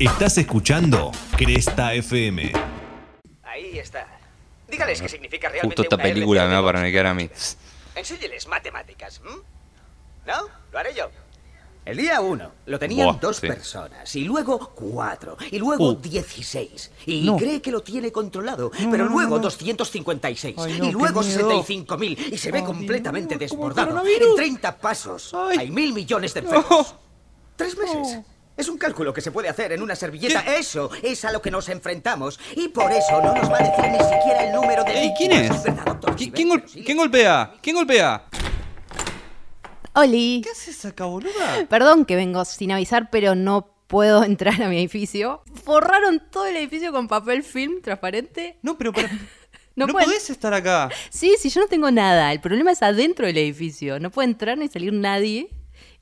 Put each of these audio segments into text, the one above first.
Estás escuchando Cresta FM. Ahí está. Dígales qué significa realmente Justo esta una película me va a RCD. paraniquear a mí. Enséñeles matemáticas, ¿m? ¿No? Lo haré yo. El día uno lo tenían Buah, dos sí. personas, y luego cuatro, y luego Uh. dieciséis. Y No. cree que lo tiene controlado, No, pero luego no. 256, Ay, no, y luego miedo. 65 mil, y se ve Ay, completamente desbordado. En 30 pasos Ay. hay mil millones de enfermos. No. Tres meses. Es un cálculo que se puede hacer en una servilleta. Eso es a lo que nos enfrentamos. Y por eso no nos va a decir ni siquiera el número de Ey, ¿quién es? ¿Verdad, doctor ¿Qui-? ¿Quién, gol- quién golpea? ¿Quién golpea? Oli. ¿Qué haces acá, boluda? Perdón que vengo sin avisar, pero no puedo entrar a mi edificio. Forraron todo el edificio con papel film transparente. No, pero para... No No, pueden- podés estar acá. Sí, sí, yo no tengo nada. El problema es adentro del edificio. No puede entrar ni salir nadie.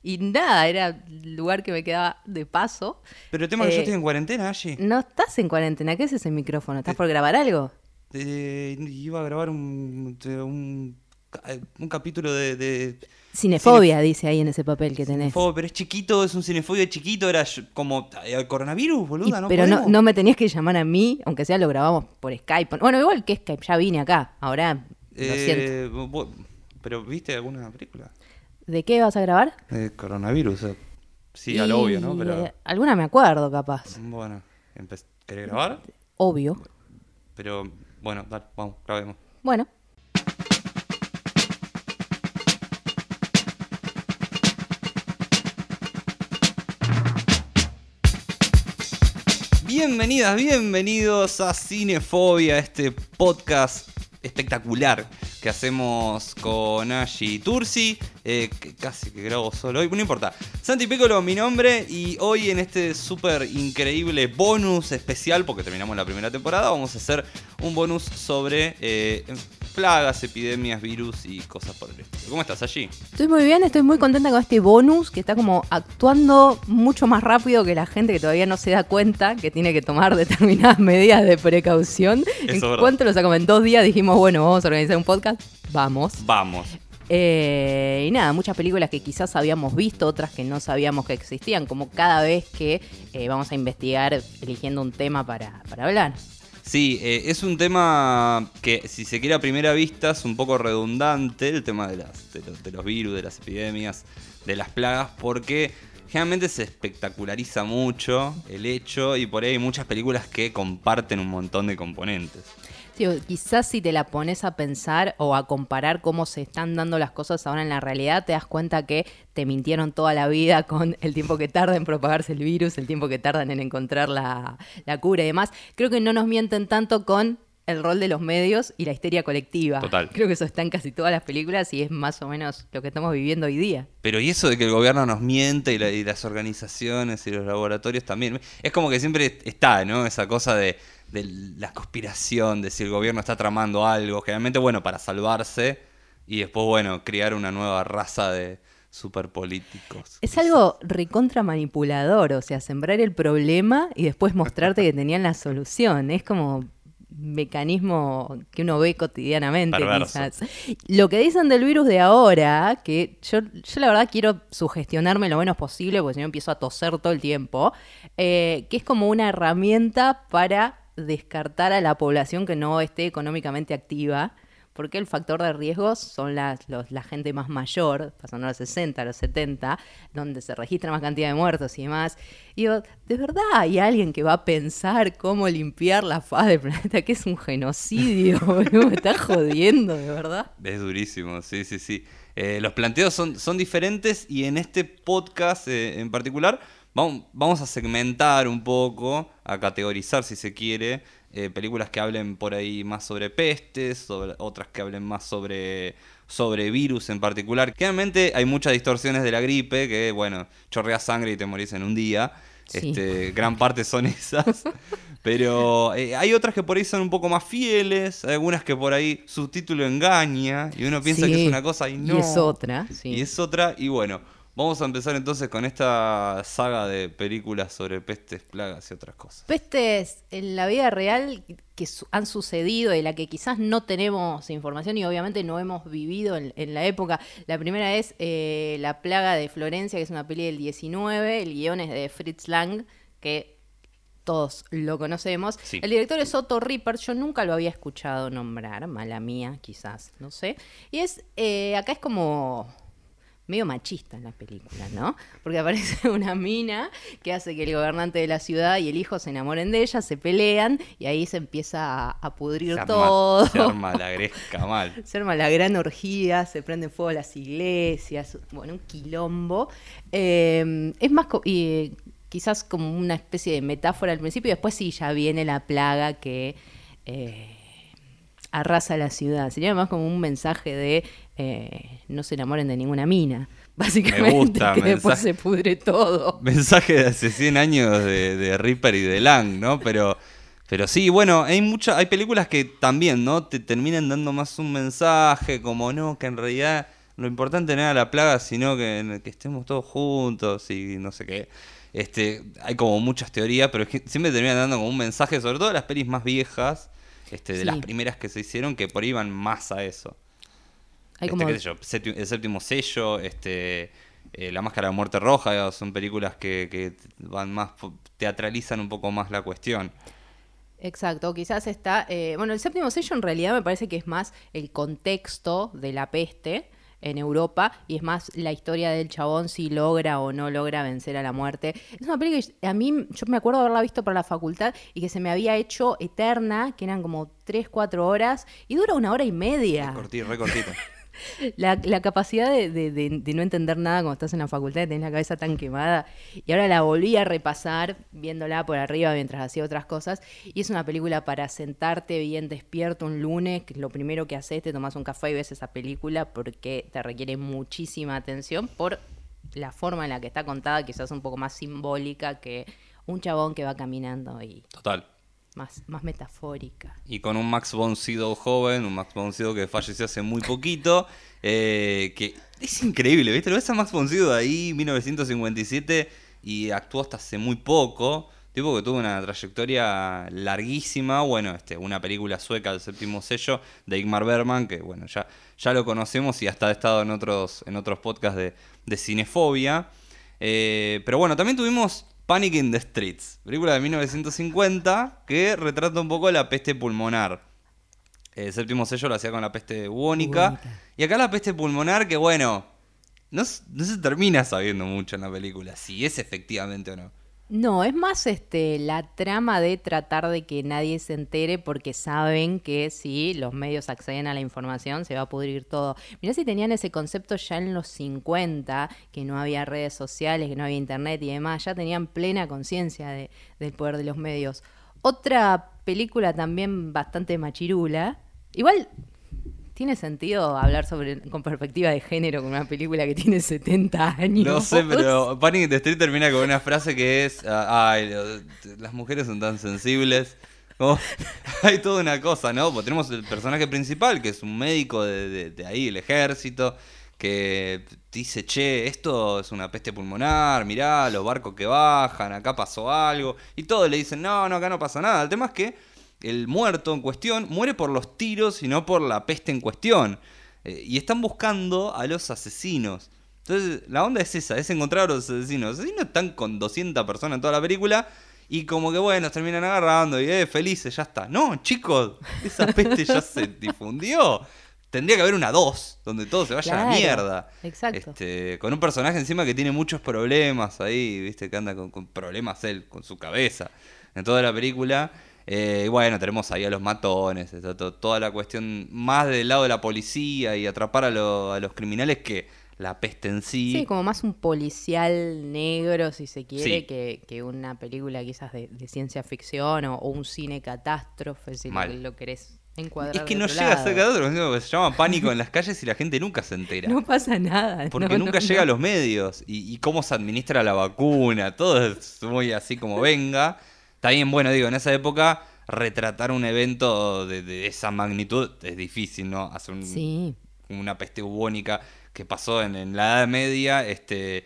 Y nada, era el lugar que me quedaba de paso. Pero el tema es que yo Eh, estoy en cuarentena, allí. No estás en cuarentena. ¿Qué es ese micrófono? ¿Estás por grabar algo? Eh, iba a grabar un, un, ca- un capítulo de... de Cinefobia, dice ahí en ese papel que tenés. Cinefobia, pero es chiquito, es un cinefobio chiquito, era como eh, coronavirus, Y- boluda, ¿no? pero no, podemos? no me tenías que llamar a mí, aunque sea lo grabamos por Skype. Bueno, igual que Skype, ya vine acá. Ahora, lo siento. Eh, vo- pero ¿viste alguna película? ¿De qué vas a grabar? De coronavirus, eh, sí, a lo obvio, ¿no? Pero eh, alguna me acuerdo, capaz. bueno, empe- ¿querés grabar? Obvio. Pero bueno, dale, vamos, grabemos. Bueno. Bienvenidas, bienvenidos a Cinefobia, este podcast espectacular que hacemos con Ashi Tursi, eh, que casi que grabo solo hoy, no importa. Santi Piccolo, mi nombre, y hoy en este súper increíble bonus especial, porque terminamos la primera temporada, vamos a hacer un bonus sobre eh, plagas, epidemias, virus y cosas por el estilo. ¿Cómo estás, Ashi? Estoy muy bien, estoy muy contenta con este bonus que está como actuando mucho más rápido que la gente que todavía no se da cuenta que tiene que tomar determinadas medidas de precaución. Eso es en verdad. cuanto lo sacamos en dos días, dijimos, bueno, vamos a organizar un podcast. Vamos. Vamos. Eh, y nada, muchas películas que quizás habíamos visto, otras que no sabíamos que existían, como cada vez que eh, vamos a investigar eligiendo un tema para, para hablar. Sí, eh, es un tema que, si se quiere a primera vista, es un poco redundante, el tema de, las, de, los, de los virus, de las epidemias, de las plagas, porque generalmente se espectaculariza mucho el hecho y por ahí hay muchas películas que comparten un montón de componentes. Quizás si te la pones a pensar o a comparar cómo se están dando las cosas ahora en la realidad, te das cuenta que te mintieron toda la vida con el tiempo que tarda en propagarse el virus, el tiempo que tardan en encontrar la, la cura y demás. Creo que no nos mienten tanto con el rol de los medios y la histeria colectiva. Total. Creo que eso está en casi todas las películas y es más o menos lo que estamos viviendo hoy día. Pero y eso de que el gobierno nos miente y, la- y las organizaciones y los laboratorios también. Es como que siempre está, ¿no? Esa cosa de, de la conspiración, de si el gobierno está tramando algo. Generalmente, bueno, para salvarse y después, bueno, crear una nueva raza de superpolíticos. Es algo recontra manipulador, o sea, sembrar el problema y después mostrarte que tenían la solución. Es como mecanismo que uno ve cotidianamente, Perverso. quizás. Lo que dicen del virus de ahora, que yo, yo la verdad quiero sugestionarme lo menos posible, porque si no empiezo a toser todo el tiempo, eh, que es como una herramienta para descartar a la población que no esté económicamente activa. Porque el factor de riesgo son las, la gente más mayor, pasando a los 60, a los 70, donde se registra más cantidad de muertos y demás. Y digo, ¿de verdad hay alguien que va a pensar cómo limpiar la faz del planeta? Que es un genocidio, me está jodiendo, de verdad. Es durísimo, sí, sí, sí. Eh, los planteos son, son diferentes y en este podcast eh, en particular vamos, vamos a segmentar un poco, a categorizar si se quiere, eh, películas que hablen por ahí más sobre pestes, sobre, otras que hablen más sobre, sobre virus en particular. Generalmente hay muchas distorsiones de la gripe, que bueno, chorreas sangre y te morís en un día. Sí. Este, gran parte son esas. Pero eh, hay otras que por ahí son un poco más fieles, hay algunas que por ahí su título engaña y uno piensa que es una cosa y no. Y es otra, sí. Y es otra, y bueno, vamos a empezar entonces con esta saga de películas sobre pestes, plagas y otras cosas. Pestes en la vida real que su- han sucedido y la que quizás no tenemos información y obviamente no hemos vivido en, en la época. La primera es eh, La plaga de Florencia, que es una peli del 19, el guion es de Fritz Lang, que todos lo conocemos. Sí. El director es Otto Ripper, yo nunca lo había escuchado nombrar, mala mía, quizás, no sé. Y es, eh, acá es como medio machista en la película, ¿no? Porque aparece una mina que hace que el gobernante de la ciudad y el hijo se enamoren de ella, se pelean y ahí se empieza a, a pudrir Se arma- todo. Se arma la gresca mal. Se arma la gran orgía, se prenden fuego las iglesias, bueno, un quilombo. Eh, es más, y, quizás como una especie de metáfora al principio, y después sí ya viene la plaga que eh, arrasa la ciudad. Sería más como un mensaje de eh, no se enamoren de ninguna mina, básicamente, gusta, que después se pudre todo. Mensaje de hace 100 años de, de Ripper y de Lang, ¿no? Pero, pero sí, bueno, hay mucha, hay películas que también, ¿no? Te terminan dando más un mensaje, como no, que en realidad lo importante no era la plaga, sino que, que estemos todos juntos y no sé qué. Este, hay como muchas teorías, pero es que siempre terminan dando como un mensaje, sobre todo las pelis más viejas, este, de Sí. las primeras que se hicieron, que por ahí van más a eso. Hay Este, como- qué sé yo, Séptimo- el séptimo sello, este, eh, La Máscara de Muerte Roja, digamos, son películas que, que van más, teatralizan un poco más la cuestión. Exacto, quizás está. eh, bueno, el séptimo sello en realidad me parece que es más el contexto de la peste en Europa y es más la historia del chabón si logra o no logra vencer a la muerte. Es una película que a mí, yo me acuerdo haberla visto por la facultad y que se me había hecho eterna, que eran como 3, 4 horas y dura una hora y media. Cortito, re cortito. La, capacidad de no entender nada cuando estás en la facultad, de tener la cabeza tan quemada. Y ahora la volví a repasar, viéndola por arriba mientras hacía otras cosas. Y es una película para sentarte bien despierto un lunes, que lo primero que haces, te tomas un café y ves esa película porque te requiere muchísima atención por la forma en la que está contada, quizás un poco más simbólica que un chabón que va caminando y Total. Más, metafórica. Y con un Max von Sydow joven, un Max von Sydow que falleció hace muy poquito, eh, que es increíble, ¿viste? Lo ves a Max von Sydow ahí, 1957, y actuó hasta hace muy poco. Tipo que tuvo una trayectoria larguísima. Bueno, este, una película sueca del séptimo sello de Igmar Bergman, que bueno, ya, ya lo conocemos y hasta ha estado en otros, en otros podcasts de, de cinefobia. Eh, pero bueno, también tuvimos Panic in the Streets, película de 1950 que retrata un poco la peste pulmonar. El séptimo sello lo hacía con la peste bubónica. Y acá la peste pulmonar, que bueno, no se termina sabiendo mucho en la película, si es efectivamente o no. No, es más este la trama de tratar de que nadie se entere porque saben que si los medios acceden a la información se va a pudrir todo. Mirá si tenían ese concepto ya en los 50, que no había redes sociales, que no había internet y demás, ya tenían plena conciencia de- del poder de los medios. Otra película también bastante machirula, igual tiene sentido hablar sobre con perspectiva de género con una película que tiene 70 años. No sé, pero Panic in the Street termina con una frase que es, ah, ay, las mujeres son tan sensibles. Hay toda una cosa, ¿no? Pues tenemos el personaje principal, que es un médico de, de- de ahí, el ejército, que dice, che, esto es una peste pulmonar, mirá, los barcos que bajan, acá pasó algo. Y todos le dicen, no, no, acá no pasa nada. El tema es que el muerto en cuestión muere por los tiros y no por la peste en cuestión. Eh, y están buscando a los asesinos. Entonces, la onda es esa, es encontrar a los asesinos. Los asesinos están con 200 personas en toda la película y como que, bueno, se terminan agarrando y, eh, felices, ya está. No, chicos, esa peste ya se difundió. Tendría que haber una 2, donde todo se vaya a la mierda. exacto. Este, con un personaje encima que tiene muchos problemas ahí, viste, que anda con, con problemas él, con su cabeza, en toda la película. Eh, y bueno, tenemos ahí a los matones, está to- toda la cuestión más del lado de la policía y atrapar a, lo- a los criminales que la peste en sí. Sí, como más un policial negro, si se quiere, Sí. que, que una película quizás de, de ciencia ficción o, o un cine catástrofe, si lo, Mal. lo querés encuadrar. es que no llega a ser sino se llama pánico en las calles y la gente nunca se entera. No pasa nada. Porque no, nunca no, llega a los medios y, y cómo se administra la vacuna, todo es muy así como venga. También, bueno, digo, en esa época retratar un evento de, de esa magnitud es difícil, ¿no? Hacer un- Sí. una peste bubónica que pasó en, en la Edad Media, este,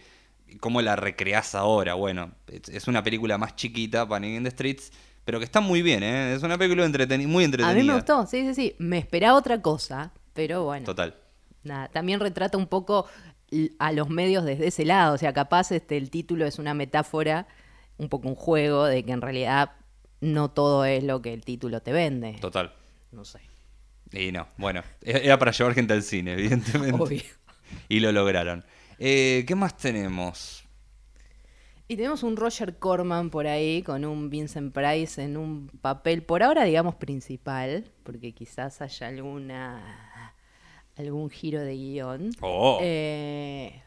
¿cómo la recreás ahora? Bueno, es, es una película más chiquita, Panic in the Streets, pero que está muy bien, ¿eh? Es una película entreteni- muy A entretenida. mí me gustó, sí, sí, sí. Me esperaba otra cosa, pero bueno. Total. Nada, también retrata un poco a los medios desde ese lado. O sea, capaz este, el título es una metáfora, un poco un juego, de que en realidad no todo es lo que el título te vende. Total. No sé. Y no, bueno, era para llevar gente al cine, evidentemente. Obvio. Y lo lograron. Eh, ¿Qué más tenemos? Y tenemos un Roger Corman por ahí con un Vincent Price en un papel, por ahora digamos principal, porque quizás haya alguna algún giro de guion. Oh. Eh,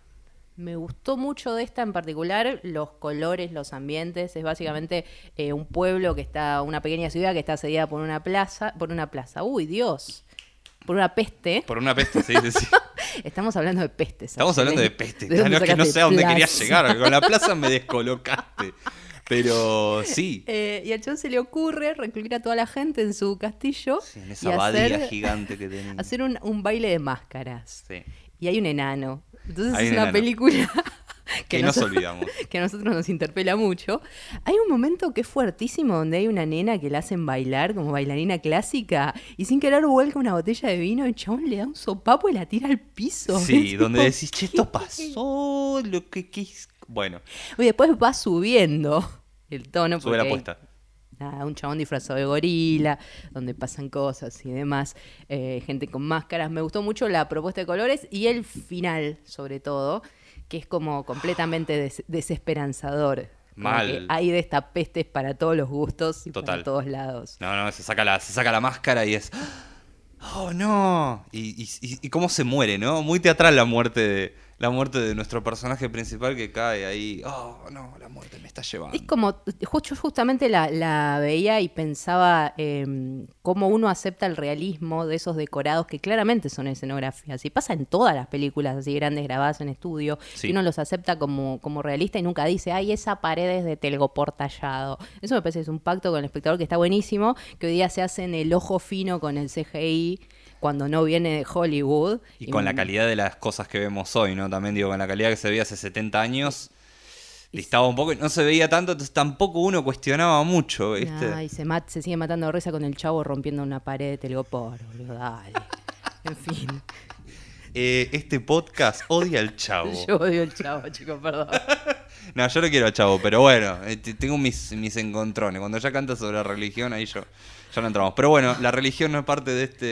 me gustó mucho de esta en particular, los colores, los ambientes. Es básicamente eh, un pueblo que está, una pequeña ciudad que está asediada por una plaza, por una plaza. Uy, Dios. Por una peste. Por una peste, sí, sí, sí. Estamos hablando de pestes. Estamos hablando de peste. ¿De dónde No, es que no sé a dónde quería plaza? llegar. Con la plaza me descolocaste. Pero sí. Eh, y a John se le ocurre recluir a toda la gente en su castillo Sí, en y esa abadía hacer, gigante que tenía. hacer un, un baile de máscaras. Sí. Y hay un enano. Entonces Hay es un una película Que nos olvidamos. que a nosotros nos interpela mucho. Hay un momento que es fuertísimo donde hay una nena que la hacen bailar como bailarina clásica y sin querer vuelca una botella de vino y el chabón le da un sopapo y la tira al piso. Sí, donde decís, che, esto pasó, lo que quis... Bueno, Y después va subiendo el tono. sube la apuesta. Nada, un chabón disfrazado de gorila, donde pasan cosas y demás, eh, gente con máscaras. Me gustó mucho la propuesta de colores y el final, sobre todo, que es como completamente des- desesperanzador. Mal. hay de esta pestes para todos los gustos y Total. para todos lados. No, no, se saca la, se saca la máscara y es... Oh, no. Y, y- y- y cómo se muere, ¿no? Muy teatral la muerte de, la muerte de nuestro personaje principal que cae ahí. Oh, no, la muerte me está llevando. Es como, justo, justamente la, la veía y pensaba eh, cómo uno acepta el realismo de esos decorados que claramente son escenografías. Y pasa en todas las películas así grandes grabadas en estudio. Sí. Y uno los acepta como, como realista y nunca dice, ay, esa pared es de telgopor tallado. Eso me parece que es un pacto con el espectador que está buenísimo, que hoy día se hace en el ojo fino con el CGI cuando no viene de Hollywood. Y con la calidad de las cosas que vemos hoy, ¿no? También digo, con la calidad que se veía hace 70 años, distaba un poco y no se veía tanto, entonces tampoco uno cuestionaba mucho, ¿viste? Ay, se, mat- se sigue matando de risa con el chavo rompiendo una pared de telgopor, boludo, dale. En fin, Eh, este podcast odia al chavo. yo odio el chavo, chicos, perdón. No, yo no quiero al chavo, pero bueno, eh, tengo mis, mis encontrones. Cuando ya canta sobre religión, ahí yo ya no entramos. Pero bueno, la religión no es parte de este,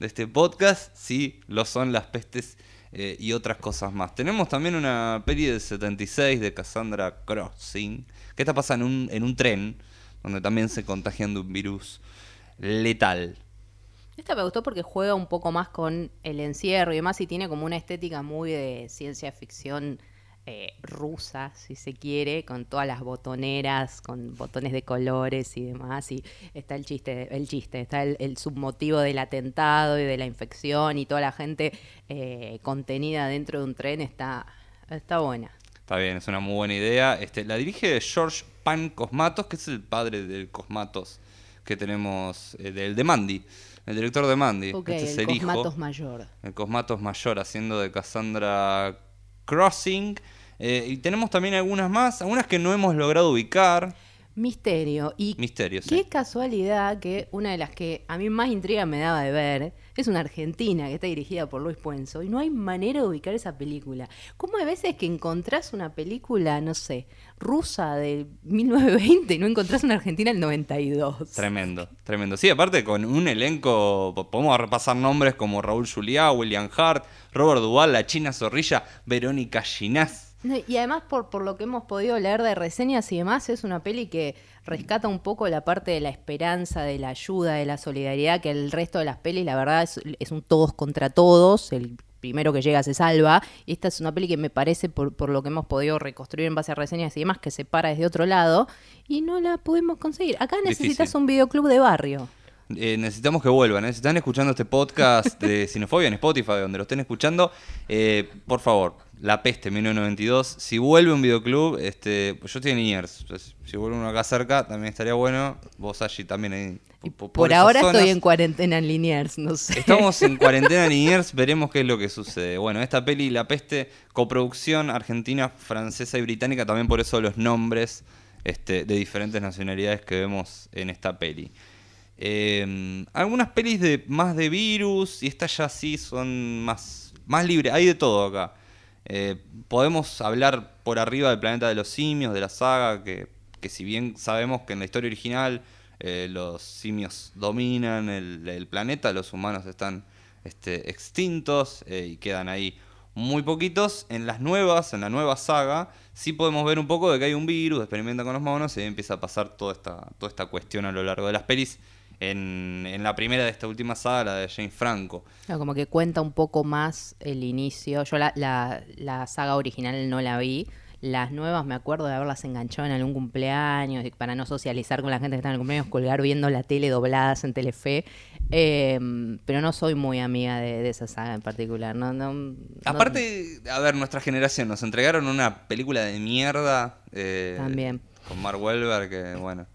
de este podcast, sí lo son las pestes eh, y otras cosas más. Tenemos también una peli del 76 de Cassandra Crossing, que esta pasa en un, en un tren, donde también se contagian de un virus letal. Esta me gustó porque juega un poco más con el encierro y demás y tiene como una estética muy de ciencia ficción eh, rusa, si se quiere, con todas las botoneras, con botones de colores y demás. Y está el chiste, el chiste, está el, el submotivo del atentado y de la infección y toda la gente eh, contenida dentro de un tren está, está buena. Está bien, es una muy buena idea. Este, la dirige George Pan Cosmatos, que es el padre del Cosmatos que tenemos, eh, del de Mandy, el director de Mandy. Ok, este es el el hijo. Cosmatos mayor. El Cosmatos mayor haciendo de Cassandra Crossing. Eh, y tenemos también algunas más, algunas que no hemos logrado ubicar. Misterio. Y Misterio, sí. qué casualidad que una de las que a mí más intriga me daba de ver es una argentina que está dirigida por Luis Puenzo y no hay manera de ubicar esa película. ¿Cómo hay veces que encontrás una película, no sé, rusa del 1920 y no encontrás una argentina del 92? Tremendo, tremendo. Sí, aparte con un elenco, po- podemos repasar nombres como Raúl Juliá, William Hart, Robert Duvall, La China Zorrilla, Verónica Ginás. Y además, por, por lo que hemos podido leer de reseñas y demás, es una peli que rescata un poco la parte de la esperanza, de la ayuda, de la solidaridad, que el resto de las pelis, la verdad, es, es un todos contra todos. El primero que llega se salva. Y esta es una peli que me parece, por, por lo que hemos podido reconstruir en base a reseñas y demás, que se para desde otro lado y no la podemos conseguir. Acá necesitas Difícil. un videoclub de barrio. Eh, necesitamos que vuelvan. ¿eh? Si están escuchando este podcast de Cinefobia en Spotify, donde lo estén escuchando, eh, por favor, La Peste 1992. Si vuelve un videoclub, este, pues yo estoy en Si vuelve uno acá cerca, también estaría bueno. Vos allí también ahí. Por ahora zonas. estoy en cuarentena en Liniers, no sé. Estamos en cuarentena en Liniers, veremos qué es lo que sucede. Bueno, esta peli, La Peste, coproducción argentina, francesa y británica, también por eso los nombres este, de diferentes nacionalidades que vemos en esta peli. Eh, algunas pelis de más de virus y estas ya sí son más, más libres, hay de todo acá. Eh, podemos hablar por arriba del planeta de los simios, de la saga, que que si bien sabemos que en la historia original eh, los simios dominan el, planeta, los humanos están este, extintos eh, y quedan ahí muy poquitos. En las nuevas, en la nueva saga, sí podemos ver un poco de que hay un virus, experimenta con los monos y empieza a pasar toda esta, toda esta cuestión a lo largo de las pelis. En, en la primera de esta última saga, la de James Franco. Como que cuenta un poco más el inicio. Yo la, la, la saga original no la vi. Las nuevas me acuerdo de haberlas enganchado en algún cumpleaños, y para no socializar con la gente que está en el cumpleaños, colgar viendo la tele dobladas en Telefe. Eh, pero no soy muy amiga de, de esa saga en particular. No, no, no- Aparte, a ver, nuestra generación nos entregaron una película de mierda. eh, También. Con Mark Wahlberg, que bueno.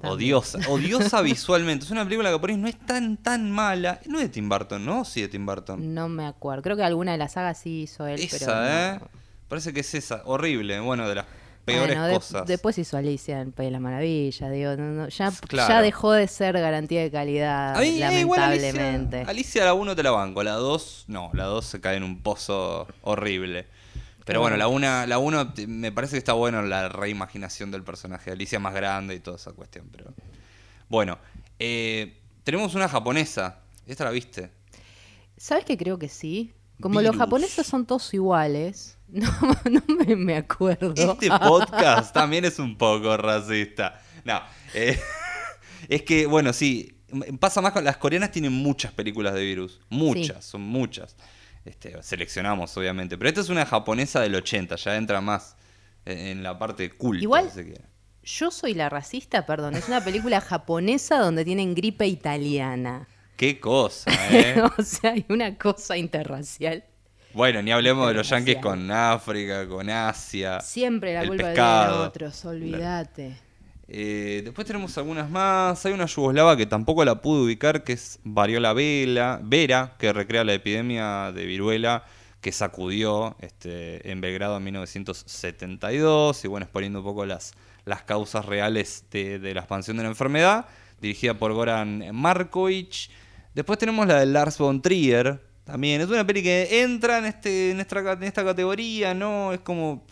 También. Odiosa, odiosa visualmente. Es una película que por ahí no es tan tan mala. No es de Tim Burton, ¿no? Sí, de Tim Burton. no me acuerdo. Creo que alguna de las sagas sí hizo él, pero. Esa, ¿eh? no. Parece que es esa. Horrible. Bueno, de las peores Bueno, de- cosas. después hizo Alicia en el País de la Maravilla, digo, no, no, ya, Claro. ya dejó de ser garantía de calidad, A mí, eh, igual Alicia, lamentablemente. Alicia la 1 te la banco, la 2 no, la 2 se cae en un pozo horrible. Pero bueno, la 1 la uno me parece que está bueno la reimaginación del personaje, Alicia más grande y toda esa cuestión, pero bueno, eh, tenemos una japonesa, esta la viste. ¿Sabes que creo que sí? Como los japoneses son todos iguales, no, no me, me acuerdo. Este podcast también es un poco racista. No, eh, es que, bueno, sí, pasa más con las coreanas tienen muchas películas de virus. Muchas, son muchas. Este, seleccionamos, obviamente. Pero esta es una japonesa del 80, ya entra más en la parte culta. Igual- si. Yo soy la racista, perdón, es una película japonesa donde tienen gripe italiana. Qué cosa, ¿eh? o sea, hay una cosa interracial. bueno, ni hablemos de los yanquis con África, con Asia. Siempre la el culpa pescado. de otros, olvídate. Eh, después tenemos algunas más. Hay una yugoslava que tampoco la pude ubicar, que es Variola Vera, que recrea la epidemia de viruela que sacudió este, en Belgrado en 1972. Y bueno, exponiendo un poco las, las causas reales de, la expansión de la enfermedad. Dirigida por Goran Markovic. Después tenemos la de Lars von Trier. También es una peli que entra en, este, en esta categoría, ¿no? Es como.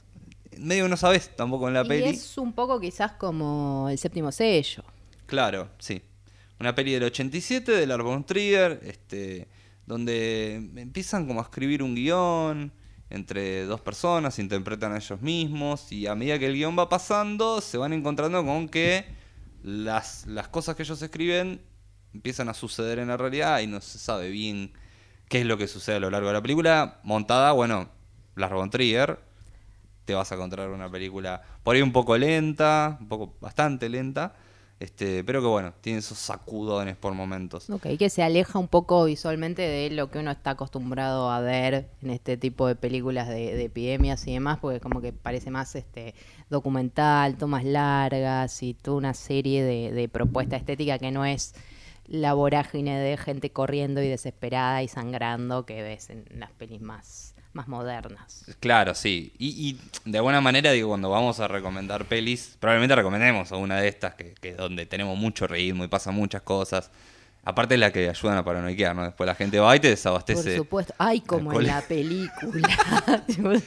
Medio que no sabes tampoco en la Y peli. es un poco quizás como el séptimo sello. Claro, sí. Una peli del 87 de Lars von Trier, este, donde empiezan como a escribir un guion entre dos personas, interpretan a ellos mismos y a medida que el guion va pasando se van encontrando con que las, las cosas que ellos escriben empiezan a suceder en la realidad y no se sabe bien qué es lo que sucede a lo largo de la película. Montada, bueno, Lars von Trier, te vas a encontrar una película por ahí un poco lenta, un poco bastante lenta, este, pero que bueno, tiene esos sacudones por momentos. Ok, que se aleja un poco visualmente de lo que uno está acostumbrado a ver en este tipo de películas de, de epidemias y demás, porque como que parece más este documental, tomas largas y toda una serie de, de propuesta estética que no es la vorágine de gente corriendo y desesperada y sangrando que ves en las pelis más, más modernas. Claro, sí. Y, y de alguna manera, digo, cuando vamos a recomendar pelis, probablemente recomendemos a una de estas, que, que es donde tenemos mucho ritmo y pasan muchas cosas. Aparte es la que ayudan a paranoiquear, ¿no? Después la gente va y te Por desabastece. supuesto. Ay, como en la película.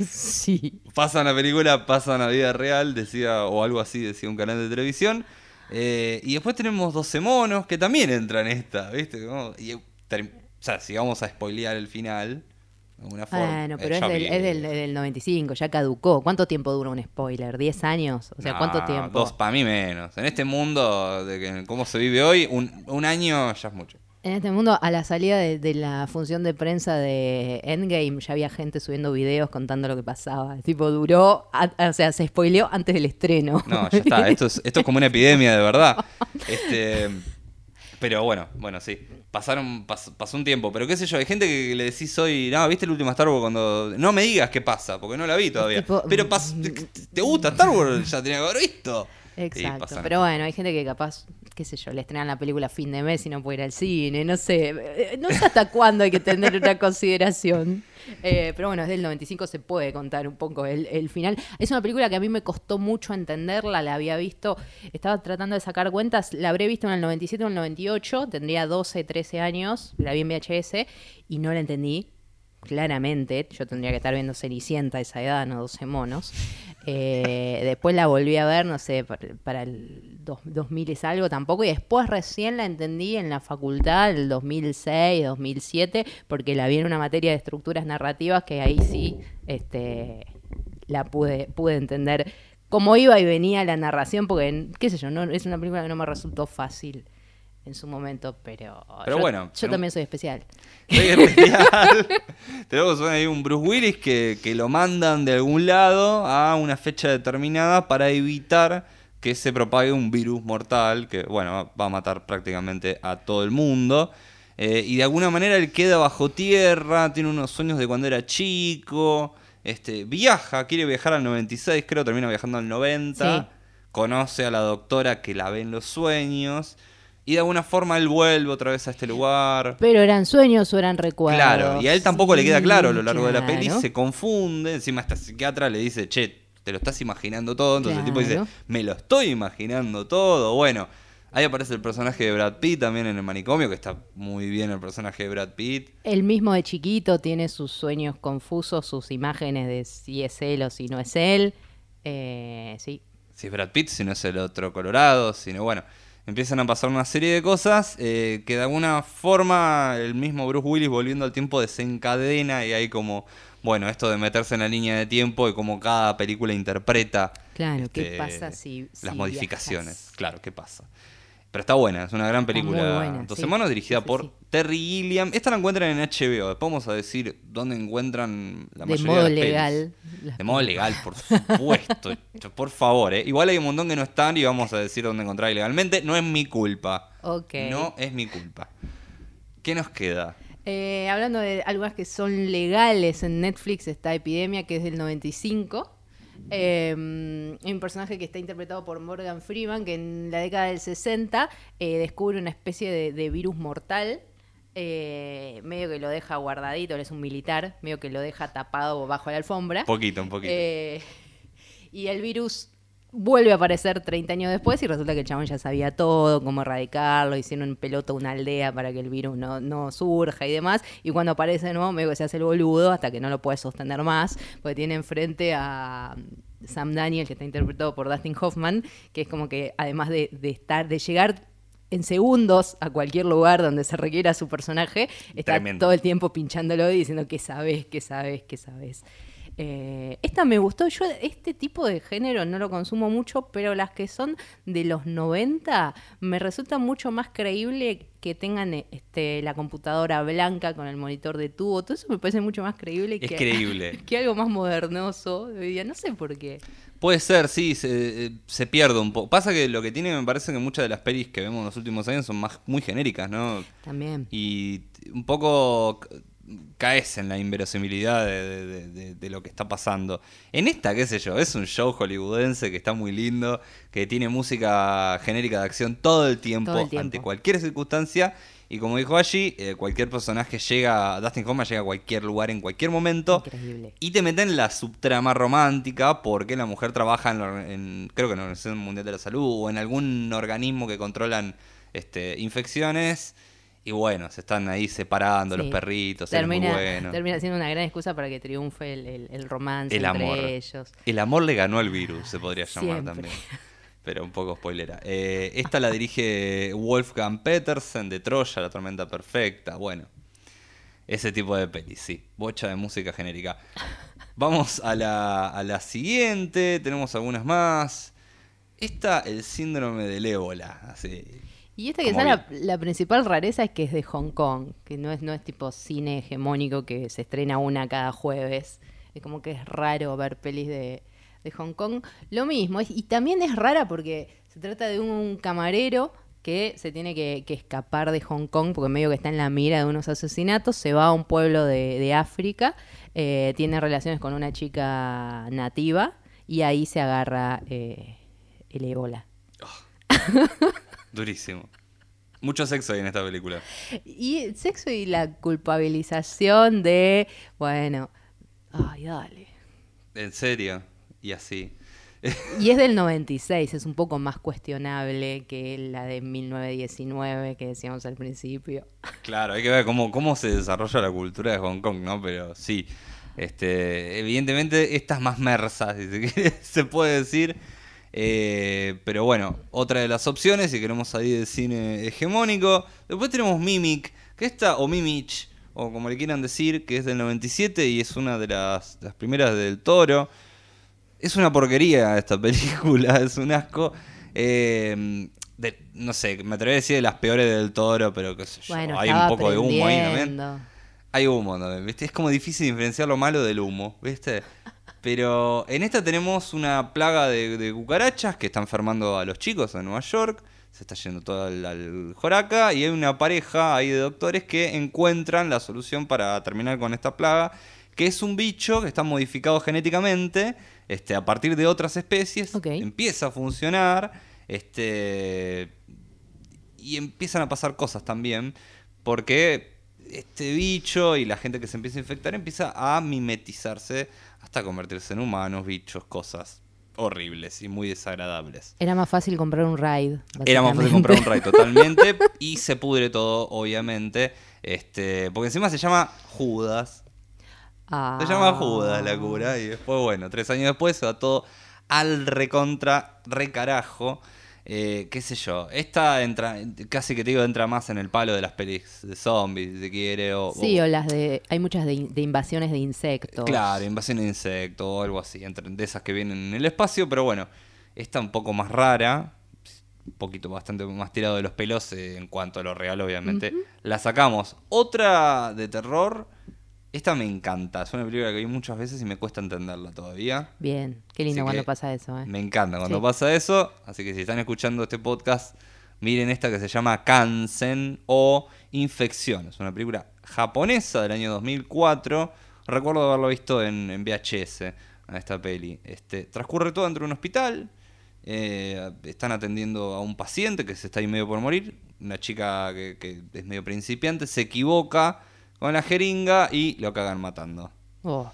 Sí. Pasa una película, pasa una vida real, decía, o algo así, decía un canal de televisión. Eh, y después tenemos 12 monos, que también entran en esta, ¿viste? Y, o sea, si vamos a spoilear el final, alguna forma. Bueno, eh, pero es, del, vi- es del, del 95, ya caducó. ¿Cuánto tiempo dura un spoiler? ¿10 años? O sea, ¿cuánto tiempo? Dos, para mí menos. En este mundo de que cómo se vive hoy, un, un año ya es mucho. En este mundo, a la salida de, de la función de prensa de Endgame, ya había gente subiendo videos contando lo que pasaba. Tipo, duró, a- o sea, se spoileó antes del estreno. No, ya está. Esto es, esto es como una epidemia, de verdad. Este, pero bueno, bueno, sí. Pasaron, pas- pasó un tiempo. Pero qué sé yo, hay gente que le decís hoy, no, ¿viste el último Star Wars cuando. No me digas qué pasa, porque no la vi todavía. Tipo, pero pas- te, te gusta Star Wars, ya tenía que haber visto. Exacto. Pero bueno, hay gente que capaz, qué sé yo, le estrenan la película a fin de mes y no puede ir al cine, no sé. Eh, No sé hasta cuándo hay que tener una consideración. Eh, pero bueno, desde el 95 se puede contar un poco el, el final. Es una película que a mí me costó mucho entenderla, la había visto, estaba tratando de sacar cuentas, la habré visto en el 97 o en el 98, tendría 12, 13 años, la vi en VHS y no la entendí claramente, yo tendría que estar viendo Cenicienta a esa edad, no 12 monos. Eh, después la volví a ver, no sé, para, el dos- 2000 es algo tampoco. Y después recién la entendí en la facultad, el 2006, 2007, porque la vi en una materia de estructuras narrativas que ahí sí este, la pude, pude entender cómo iba y venía la narración, porque, qué sé yo, no, es una película que no me resultó fácil en su momento, pero, Pero yo, bueno, yo también soy especial. Soy especial. Tenemos ahí un Bruce Willis que, que lo mandan de algún lado a una fecha determinada para evitar que se propague un virus mortal que, bueno, va a matar prácticamente a todo el mundo. Eh, y de alguna manera él queda bajo tierra, tiene unos sueños de cuando era chico, este, viaja, quiere viajar al 96, creo, termina viajando al 90, Sí. conoce a la doctora que la ve en los sueños. Y de alguna forma él vuelve otra vez a este lugar. Pero eran sueños o eran recuerdos. Claro, y a él tampoco le queda claro a lo largo de la peli, se confunde, encima esta psiquiatra le dice, che, te lo estás imaginando todo, entonces el tipo dice, me lo estoy imaginando todo, bueno, ahí aparece el personaje de Brad Pitt también en el manicomio, que está muy bien el personaje de Brad Pitt, El mismo de chiquito tiene sus sueños confusos, sus imágenes de si es él o si no es él. Eh, sí. si es Brad Pitt, si no es el otro Colorado, sino bueno, empiezan a pasar una serie de cosas eh, que de alguna forma el mismo Bruce Willis volviendo al tiempo desencadena y hay como, bueno, esto de meterse en la línea de tiempo y como cada película interpreta Claro, ¿qué este, pasa si- si las modificaciones, viajas? claro, ¿qué pasa? Pero está buena, es una gran película. Dos sí. semanas dirigida Sí, por sí. Terry Gilliam. Esta la encuentran en HBO. Después vamos a decir dónde encuentran la De mayoría modo de las legal. De modo legal, por supuesto. por favor, ¿eh? Igual hay un montón que no están y vamos a decir dónde encontrar ilegalmente. No es mi culpa. No es mi culpa. ¿Qué nos queda? Eh, hablando de algunas que son legales en Netflix, está Epidemia, que es del 95. Eh, un personaje que está interpretado por Morgan Freeman, que en la década del 60 eh, descubre una especie de, de virus mortal. eh, medio que lo deja guardadito, él es un militar, medio que lo deja tapado bajo la alfombra. Un poquito, un poquito. Eh, y el virus vuelve a aparecer 30 años después y resulta que el chabón ya sabía todo, cómo erradicarlo, hicieron en pelota una aldea para que el virus no, no surja y demás. Y cuando aparece de nuevo, medio que se hace el boludo hasta que no lo puede sostener más, porque tiene enfrente a Sam Daniel, que está interpretado por Dustin Hoffman, que es como que además de, de estar, de llegar en segundos a cualquier lugar donde se requiera su personaje, está Tremendo. todo el tiempo pinchándolo y diciendo que sabes, que sabes, que sabes. Eh, esta me gustó. Yo este tipo de género no lo consumo mucho, pero las que son de los 90 me resulta mucho más creíble que tengan este, la computadora blanca con el monitor de tubo. Todo eso me parece mucho más creíble Es que, creíble. que algo más modernoso. No sé por qué. Puede ser, sí, se, eh, se pierde un poco. Pasa que lo que tiene, me parece que muchas de las pelis que vemos en los últimos años son más muy genéricas, ¿no? También. Y un poco caes en la inverosimilidad de, de- de- de- de lo que está pasando. En esta, qué sé yo, es un show hollywoodense que está muy lindo, que tiene música genérica de acción todo el tiempo, Todo el tiempo. ante cualquier circunstancia. Y como dijo allí, eh, cualquier personaje llega, Dustin Hoffman llega a cualquier lugar en cualquier momento. Increíble. Y te meten la subtrama romántica porque la mujer trabaja en, la- en- creo que en la Organización Mundial de la Salud o en algún organismo que controlan este, infecciones. Y bueno, se están ahí separando los perritos, él es Termina, muy bueno. termina siendo una gran excusa para que triunfe el, el- el romance El entre amor. ellos. El amor le ganó al virus, se podría llamar Siempre. también. Pero un poco spoilera. Eh, esta la dirige Wolfgang Petersen de Troya, La Tormenta Perfecta. Bueno, ese tipo de pelis, sí. Bocha de música genérica. Vamos a la, a la siguiente, tenemos algunas más. Esta, el síndrome del ébola. Así. Y esta que Como la, la principal rareza es que es de Hong Kong, que no es, no es tipo cine hegemónico que se estrena una cada jueves. Es como que es raro ver pelis de, de Hong Kong. Lo mismo, es- y también es rara porque se trata de un camarero que se tiene que, que escapar de Hong Kong porque medio que está en la mira de unos asesinatos, se va a un pueblo de, de África, eh, tiene relaciones con una chica nativa y ahí se agarra eh, el ébola. Durísimo. Mucho sexo hay en esta película. Y el sexo y la culpabilización de, bueno, ay, dale. En serio. Y así. Y es del 96, es un poco más cuestionable que la de 1919 que decíamos al principio. Claro, hay que ver cómo, cómo se desarrolla la cultura de Hong Kong, ¿no? Pero sí. Este, evidentemente, esta es más mersa, si se, quiere, se puede decir. Eh, pero bueno, otra de las opciones, si queremos salir del cine hegemónico. Después tenemos Mimic, que esta, o Mimich, o como le quieran decir, que es del 97 y es una de las, las primeras del toro. Es una porquería esta película, es un asco. Eh, de- no sé, me atrevería a decir de las peores del toro, pero qué sé yo. Bueno, hay un poco de humo ahí también. Hay humo también, ¿viste? Es como difícil diferenciar lo malo del humo, ¿viste? Pero en esta tenemos una plaga de, de cucarachas que está enfermando a los chicos en Nueva York. Se está yendo todo al, joraca. Y hay una pareja ahí de doctores que encuentran la solución para terminar con esta plaga. Que es un bicho que está modificado genéticamente este, a partir de otras especies. Empieza a funcionar. Este, y empiezan a pasar cosas también, porque este bicho y la gente que se empieza a infectar empieza a mimetizarse hasta convertirse en humanos, bichos, cosas horribles y muy desagradables. Era más fácil comprar un raid. Era más fácil comprar un raid totalmente y se pudre todo, obviamente, este, porque encima se llama Judas. Ah. Se llama Judas la cura y después, bueno, tres años después se va todo al recontra recarajo. Eh, qué sé yo, esta entra, casi que te digo, entra más en el palo de las pelis de zombies, si se quiere. O, Sí, o- o las de. Hay muchas de, in- de invasiones de insectos. Claro, invasión de insectos o algo así, entre, de esas que vienen en el espacio, pero bueno, esta un poco más rara, un poquito bastante más tirado de los pelos eh, en cuanto a lo real, obviamente. La sacamos. Otra de terror, esta me encanta, es una película que vi muchas veces y me cuesta entenderla todavía. Bien, qué lindo Así cuando pasa eso, ¿eh? Me encanta cuando Sí. pasa eso. Así que si están escuchando este podcast, miren esta que se llama Kansen o Infección. Es una película japonesa del año 2004. Recuerdo haberlo visto en, en VHS, a esta peli. Este, transcurre todo dentro de un hospital. Eh, están atendiendo a un paciente que se está ahí medio por morir. Una chica que, que es medio principiante se equivoca con la jeringa y lo cagan matando. Oh,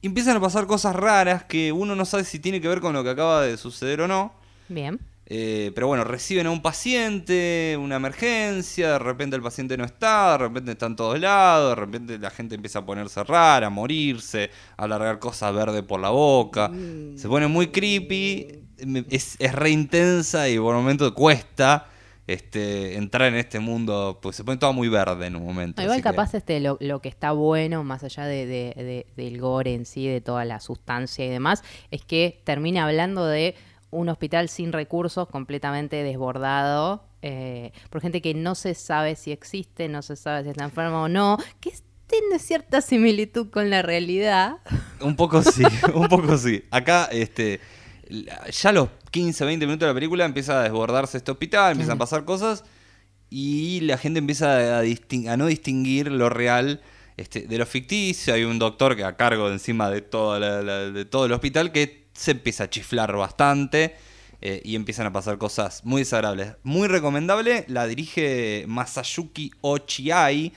Y empiezan a pasar cosas raras que uno no sabe si tiene que ver con lo que acaba de suceder o no. bien. Eh, pero bueno, reciben a un paciente, una emergencia, de repente el paciente no está, de repente está en todos lados, de repente la gente empieza a ponerse rara, a morirse, a largar cosas verdes por la boca. Se pone muy creepy, es, es re intensa y por momentos cuesta este, entrar en este mundo, pues se pone todo muy verde en un momento. Igual que- capaz este lo, lo que está bueno, más allá de, de- de- del gore en sí, de toda la sustancia y demás, es que termina hablando de un hospital sin recursos, completamente desbordado, eh, por gente que no se sabe si existe, no se sabe si está enferma o no, que es- tiene cierta similitud con la realidad. Un poco sí, un poco sí. Acá, este, ya a los 15, 20 minutos de la película empieza a desbordarse este hospital, empiezan a pasar cosas y la gente empieza a, no distinguir lo real este, de lo ficticio. Hay un doctor que a cargo de encima de, toda la- la- de todo el hospital que se empieza a chiflar bastante. eh, y empiezan a pasar cosas muy desagradables. Muy recomendable, la dirige Masayuki Ochiai,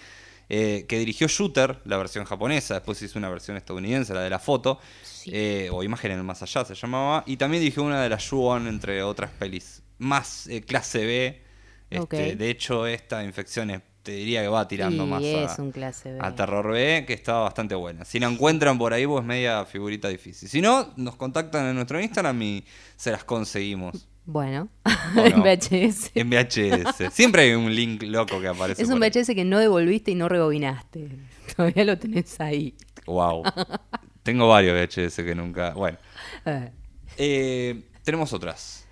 eh, que dirigió Shooter, la versión japonesa, después hizo una versión estadounidense, la de la foto, Sí. eh, o Imagen en el Más Allá se llamaba, y también dirigió una de las Shuon, entre otras pelis, más eh, clase B. Este. De hecho, esta infección es- te diría que va tirando Y más es a, un clase B. a terror B, que está bastante buena. Si la encuentran por ahí, pues media figurita difícil. Si no, nos contactan en nuestro Instagram y se las conseguimos. Bueno, ¿O en no? VHS. En VHS. Siempre hay un link loco que aparece. Es un ahí. VHS que no devolviste y no rebobinaste. Todavía lo tenés ahí. Wow. Tengo varios VHS que nunca. Bueno. Eh. Tenemos otras.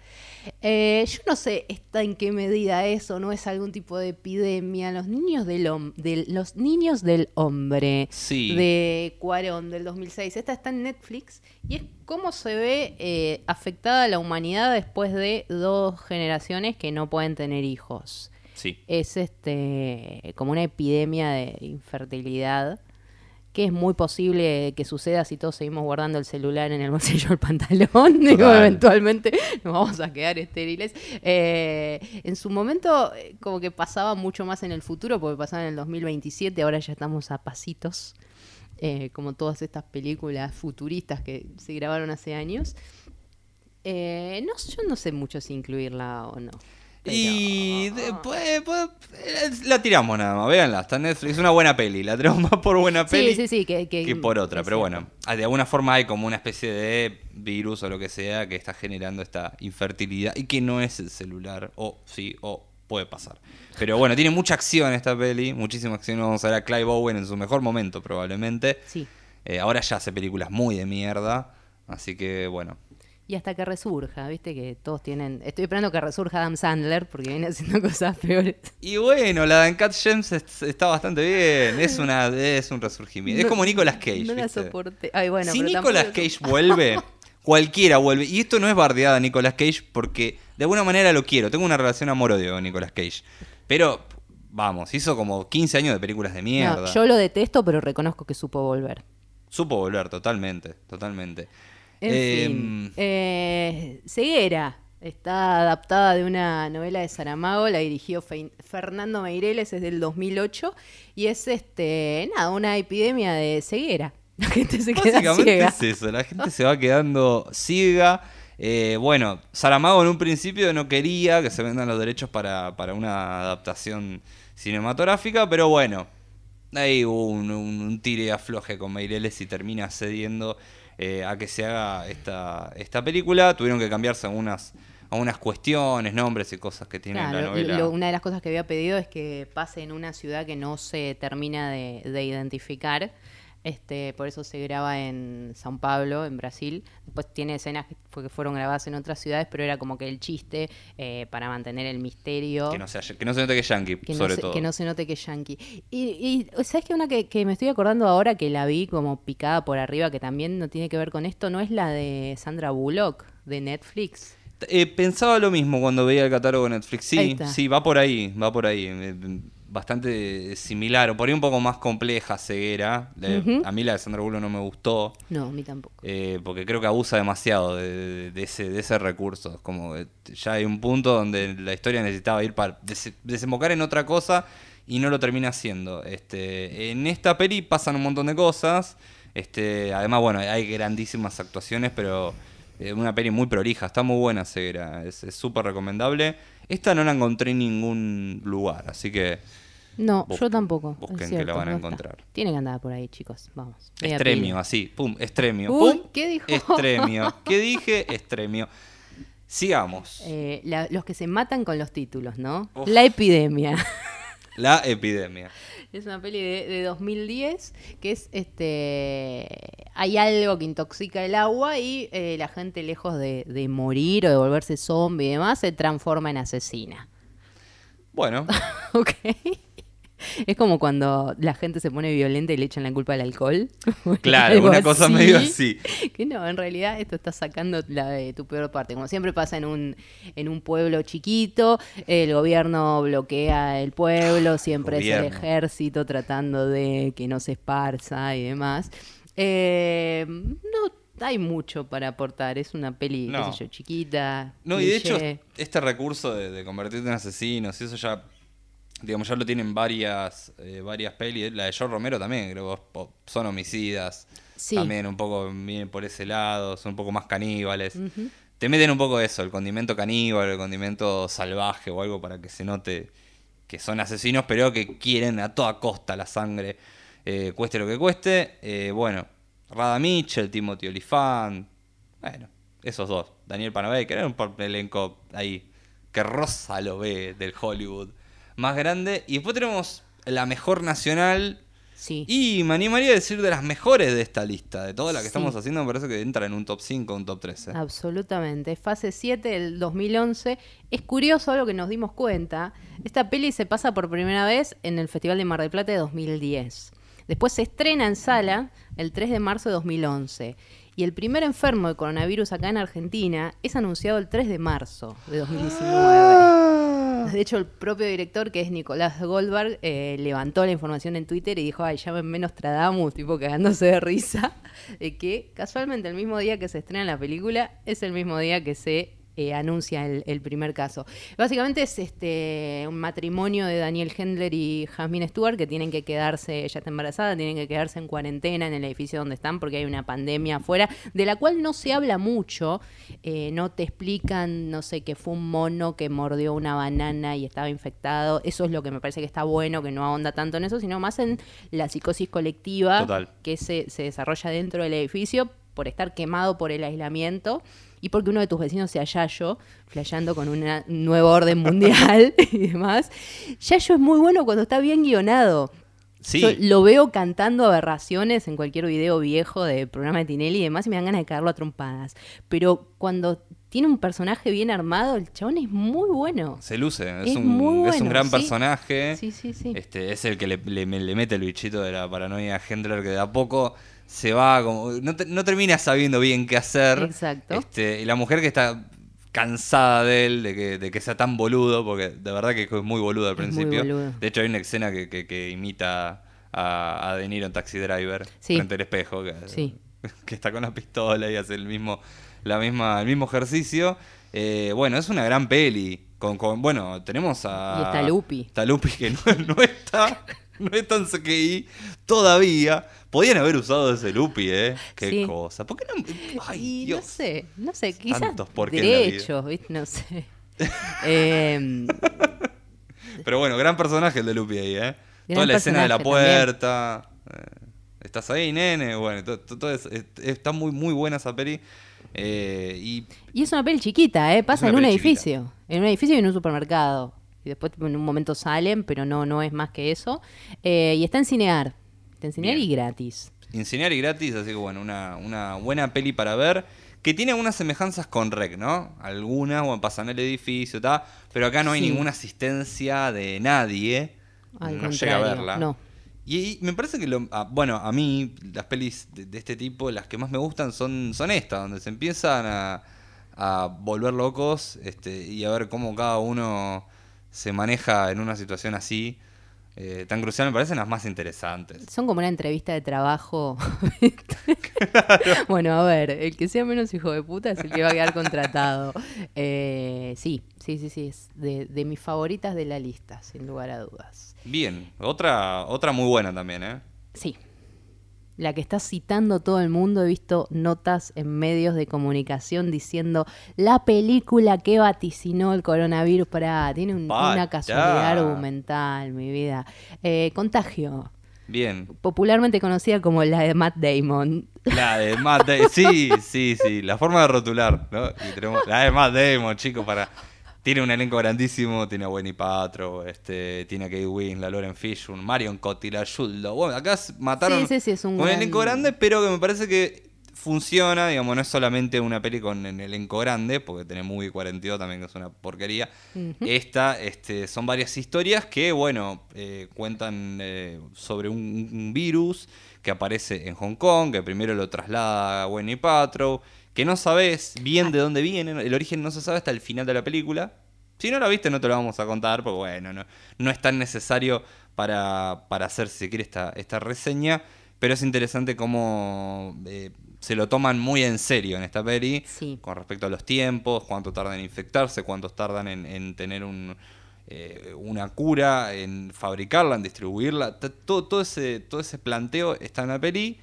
Eh, yo no sé esta en qué medida es o no es algún tipo de epidemia. Los niños del, hom- del- los niños del hombre Sí. de Cuarón del 2006. Esta está en Netflix y es cómo se ve eh, afectada la humanidad después de dos generaciones que no pueden tener hijos. Sí. Es este como una epidemia de infertilidad que es muy posible que suceda si todos seguimos guardando el celular en el bolsillo del pantalón. Digo, eventualmente nos vamos a quedar estériles. Eh, en su momento, eh, como que pasaba mucho más en el futuro, porque pasaba en el 2027, ahora ya estamos a pasitos, eh, como todas estas películas futuristas que se grabaron hace años. Eh, no, yo no sé mucho si incluirla o no. Y después pues, eh, la tiramos nada más, véanla, está en Netflix, es una buena peli, la tenemos más por buena peli Sí, sí, sí, que, que- que por otra, pero bueno, ah, de alguna forma hay como una especie de virus o lo que sea que está generando esta infertilidad y que no es el celular, o sí, o puede pasar. Pero bueno, tiene mucha acción esta peli, muchísima acción, vamos a ver a Clive Owen en su mejor momento probablemente. Sí. Eh, ahora ya hace películas muy de mierda, así que bueno, Y hasta que resurja, viste que todos tienen. Estoy esperando que resurja Adam Sandler porque viene haciendo cosas peores. Y bueno, la de Uncut Gems es- está bastante bien. Es una es un resurgimiento. es como Nicolas Cage. No la soporté. Ay, bueno, si pero Nicolas tampoco- Cage vuelve, cualquiera vuelve. Y esto no es bardeada a Nicolas Cage porque de alguna manera lo quiero. Tengo una relación amor-odio con Nicolas Cage. Pero, vamos, hizo como 15 años de películas de mierda. No, yo lo detesto, pero reconozco que supo volver. Supo volver totalmente, totalmente. En Em, fin, eh, Ceguera está adaptada de una novela de Saramago, la dirigió Fe- Fernando Meireles, es del 2008 y es este nada una epidemia de ceguera. La gente se queda Básicamente ciega. es eso, la gente se va quedando ciega. Eh, bueno, Saramago en un principio no quería que se vendan los derechos para, para una adaptación cinematográfica, pero bueno, ahí hubo un, un, un tire y afloje con Meireles y termina cediendo eh, a que se haga esta, esta película. Tuvieron que cambiarse algunas, algunas cuestiones, nombres y cosas que tiene Claro, la novela. lo- una de las cosas que había pedido es que pase en una ciudad que no se termina de, de identificar. Este, por eso se graba en Sao Paulo, en Brasil. Después tiene escenas que, fue- que fueron grabadas en otras ciudades, pero era como que el chiste eh, para mantener el misterio. Que no, se, que no se note que es yankee, que no, sobre se, todo. que no se note que es yankee. Y, y ¿sabes qué? Una que, que me estoy acordando ahora que la vi como picada por arriba, que también no tiene que ver con esto, ¿no es la de Sandra Bullock, de Netflix? Eh, pensaba lo mismo cuando veía el catálogo de Netflix. Sí, sí, va por ahí, va por ahí. Bastante similar, o por ahí un poco más compleja, ceguera. A mí la de Sandra Bullock no me gustó, No, a mí tampoco. eh, porque creo que abusa demasiado de, de- de ese, de ese recurso. Es Como ya hay un punto donde la historia necesitaba ir para des- desembocar en otra cosa y no lo termina haciendo. Este, en esta peli pasan un montón de cosas. Este, además, bueno, hay grandísimas actuaciones, pero eh, una peli muy prolija, está muy buena Ceguera, es súper recomendable. Esta no la encontré en ningún lugar, así que No, yo Busquen- tampoco. es busquen que la van a no está. encontrar. Tiene que andar por ahí, chicos. Vamos. Estremio, así, pum, estremio. Uy, pum, ¿qué dijo? Estremio. ¿Qué dije? Estremio. Sigamos. Eh, la- los que se matan con los títulos, ¿no? Uf. La epidemia. La epidemia. Es una peli de, de 2010 que es este hay algo que intoxica el agua y eh, la gente lejos de, de morir o de volverse zombie y demás se transforma en asesina. Bueno, ¿Ok? Es como cuando la gente se pone violenta y le echan la culpa al alcohol. claro, una cosa medio así. Que no, en realidad esto está sacando la de tu peor parte. Como siempre pasa en un, en un pueblo chiquito, el gobierno bloquea el pueblo, siempre es el ejército tratando de que no se esparza y demás. Eh, no hay mucho para aportar, es una peli, No. qué sé yo, chiquita. No, y de hecho, este recurso de, de convertirte en asesinos, y eso ya, digamos, ya lo tienen varias, eh, varias pelis. La de George Romero también, creo que son homicidas. Sí. También un poco vienen por ese lado, son un poco más caníbales. Te meten un poco eso, el condimento caníbal, el condimento salvaje o algo para que se note que son asesinos, pero que quieren a toda costa la sangre, eh, cueste lo que cueste. Eh, bueno, Rada Mitchell, Timothy Olyphant, bueno, esos dos. Daniel Panabaker, era un elenco ahí que rosa lo ve del Hollywood más grande. Y después tenemos la mejor nacional. Sí. Y me animaría a decir de las mejores de esta lista. De todas las que Sí. estamos haciendo, me parece que entra en un top 5 o un top 13. Absolutamente. Fase 7 del 2011. Es curioso lo que nos dimos cuenta. Esta peli se pasa por primera vez en el Festival de Mar del Plata de 2010. Después se estrena en sala el 3 de marzo de 2011. Y el primer enfermo de coronavirus acá en Argentina es anunciado el 3 de marzo de 2019. De hecho, el propio director, que es Nicolás Goldberg, eh, levantó la información en Twitter y dijo, ay, llámenme Nostradamus, tipo cagándose de risa, de que casualmente el mismo día que se estrena la película es el mismo día que se eh, anuncia el, el primer caso. Básicamente es este un matrimonio de Daniel Hendler y Jasmine Stewart que tienen que quedarse, ella está embarazada, tienen que quedarse en cuarentena en el edificio donde están porque hay una pandemia afuera, de la cual no se habla mucho, eh, no te explican, no sé, que fue un mono que mordió una banana y estaba infectado, eso es lo que me parece que está bueno, que no ahonda tanto en eso, sino más en la psicosis colectiva Total. que se, se desarrolla dentro del edificio por estar quemado por el aislamiento y porque uno de tus vecinos sea Yayo, flasheando con una- un nuevo orden mundial y demás. Yayo es muy bueno cuando está bien guionado. Sí. Yo lo veo cantando aberraciones en cualquier video viejo de programa de Tinelli y demás y me dan ganas de caerlo a trompadas. Pero cuando tiene un personaje bien armado, el chabón es muy bueno. Se luce, es, Es un, muy es un gran sí. personaje. Sí, sí, sí. Este, es el que le, le- le mete el bichito de la paranoia a Hendler que de a poco se va como. No, te- no termina sabiendo bien qué hacer. Exacto. Este, y la mujer que está cansada de él, de que, de que sea tan boludo, porque de verdad que es muy boludo al principio. boludo. De hecho, hay una escena que, que- que imita a, a De Niro en Taxi Driver Sí. frente al espejo. Que, Sí. que está con la pistola y hace el mismo, la misma, el mismo ejercicio. Eh, bueno, es una gran peli. Con, con- bueno, tenemos a. Y está Lupi. Está Lupi que no, no está. No está en CGI todavía. Podían haber usado ese Lupi, ¿eh? Qué Sí. cosa. ¿Por qué no? Ay, y Dios. no sé, no sé, quizás Tantos derechos, ¿viste? No sé. Em, Pero bueno, gran personaje el de Lupi ahí, ¿eh? Gran Toda la escena de la también. puerta. eh, ¿Estás ahí, nene? Bueno, to- to- todo es- es- está muy, muy buena esa peli. Eh, y y es una peli chiquita, ¿eh? Pasa una en un edificio. En un edificio y en un supermercado. Y después en un momento salen, pero no, no es más que eso. Eh, y está en Cinear. Está en Cinear Bien. y gratis. Enseñar y gratis, así que bueno, una, una buena peli para ver. Que tiene algunas semejanzas con Rec, ¿no? Algunas, bueno, pasan el edificio, ta, pero acá no hay Sí. ninguna asistencia de nadie. Al no llega a verla. no. Y, y me parece que, lo, ah, bueno, a mí las pelis de, de este tipo, las que más me gustan son, son estas, donde se empiezan a, a volver locos este, y a ver cómo cada uno se maneja en una situación así. eh, tan crucial, me parecen las más interesantes. Son como una entrevista de trabajo. Bueno, a ver, el que sea menos hijo de puta es el que va a quedar contratado. Eh, sí, sí, sí, sí, es de, de mis favoritas de la lista, sin lugar a dudas. Bien, otra, otra muy buena también, ¿eh? Sí. La que está citando todo el mundo, he visto notas en medios de comunicación diciendo la película que vaticinó el coronavirus. Para, tiene un- una casualidad argumental, mi vida. Eh, Contagio, Bien. popularmente conocida como la de Matt Damon. La de Matt Damon. Sí, sí, sí. La forma de rotular, ¿no? Y tenemos la de Matt Damon, chicos, para. Tiene un elenco grandísimo, tiene a Winnie Patro, este, tiene a Kate Winslet, Lauren Fishburne, Marion Cotillard, Law. Bueno, acá mataron Sí, sí, sí, es un gran- elenco grande, pero que me parece que funciona, digamos, no es solamente una peli con el elenco grande, porque tiene Movie 42 también, que es una porquería. Esta, este, son varias historias que, bueno, eh, cuentan eh, sobre un, un virus que aparece en Hong Kong, que primero lo traslada a Winnie Patrow, que no sabes bien de dónde viene, el origen no se sabe hasta el final de la película. Si no la viste, no te lo vamos a contar, porque bueno, no, no es tan necesario para, para hacer, si se quiere, esta, esta reseña. Pero es interesante cómo eh, se lo toman muy en serio en esta peli. Sí. Con respecto a los tiempos, cuánto tardan en infectarse, cuántos tardan en, en tener un, eh, una cura, en fabricarla, en distribuirla. Todo, todo, ese, todo ese planteo está en la peli.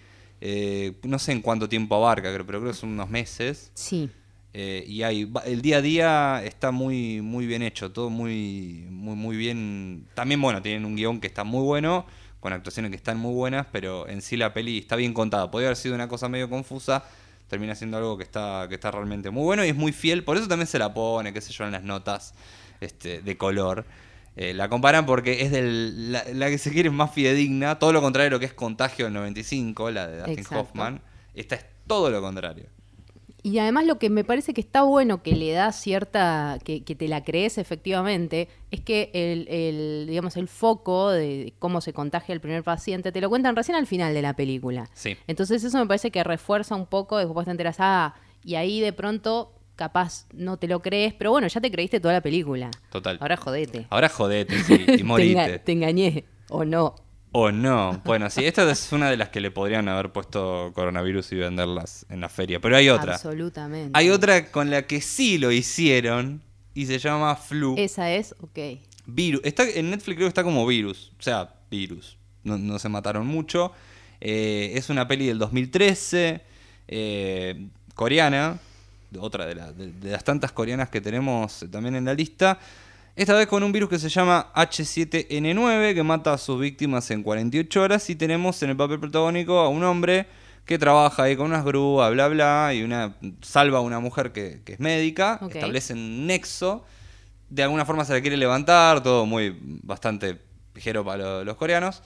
Eh, no sé en cuánto tiempo abarca, creo, pero creo que son unos meses. Sí. Eh, y hay, el día a día está muy, muy bien hecho, todo muy, muy, muy bien. También, bueno, tienen un guion que está muy bueno, con actuaciones que están muy buenas, pero en sí la peli está bien contada. Podría haber sido una cosa medio confusa, termina siendo algo que está, que está realmente muy bueno y es muy fiel, por eso también se la pone, qué sé yo, en las notas este, de color. Eh, la comparan porque es del, la, la que se quiere más fidedigna, todo lo contrario de lo que es Contagio del 95, la de Dustin Exacto. Hoffman. Esta es todo lo contrario. Y además lo que me parece que está bueno que le da cierta, que, que te la crees efectivamente, es que el, el, digamos, el foco de cómo se contagia el primer paciente te lo cuentan recién al final de la película. Sí. Entonces eso me parece que refuerza un poco, después te enteras, ah, y ahí de pronto capaz no te lo crees, pero bueno, ya te creíste toda la película. Total. Ahora jodete. Ahora jodete, sí, y te, enga- morite. te engañé, o no. O no. Bueno, sí, esta es una de las que le podrían haber puesto coronavirus y venderlas en la feria. Pero hay otra. Absolutamente. Hay otra con la que sí lo hicieron y se llama Flu. Esa es, ok. Virus. Está, en Netflix creo que está como virus. O sea, virus. No, no se mataron mucho. Eh, es una peli del 2013. eh, coreana. Otra de, la- de- de las tantas coreanas que tenemos también en la lista. Esta vez con un virus que se llama H7N9, que mata a sus víctimas en 48 horas. Y tenemos en el papel protagónico a un hombre que trabaja ahí con unas grúas, bla, bla, y una salva a una mujer que, que es médica, Ok. establece un nexo de alguna forma se la quiere levantar, todo muy bastante ligero para lo- los coreanos.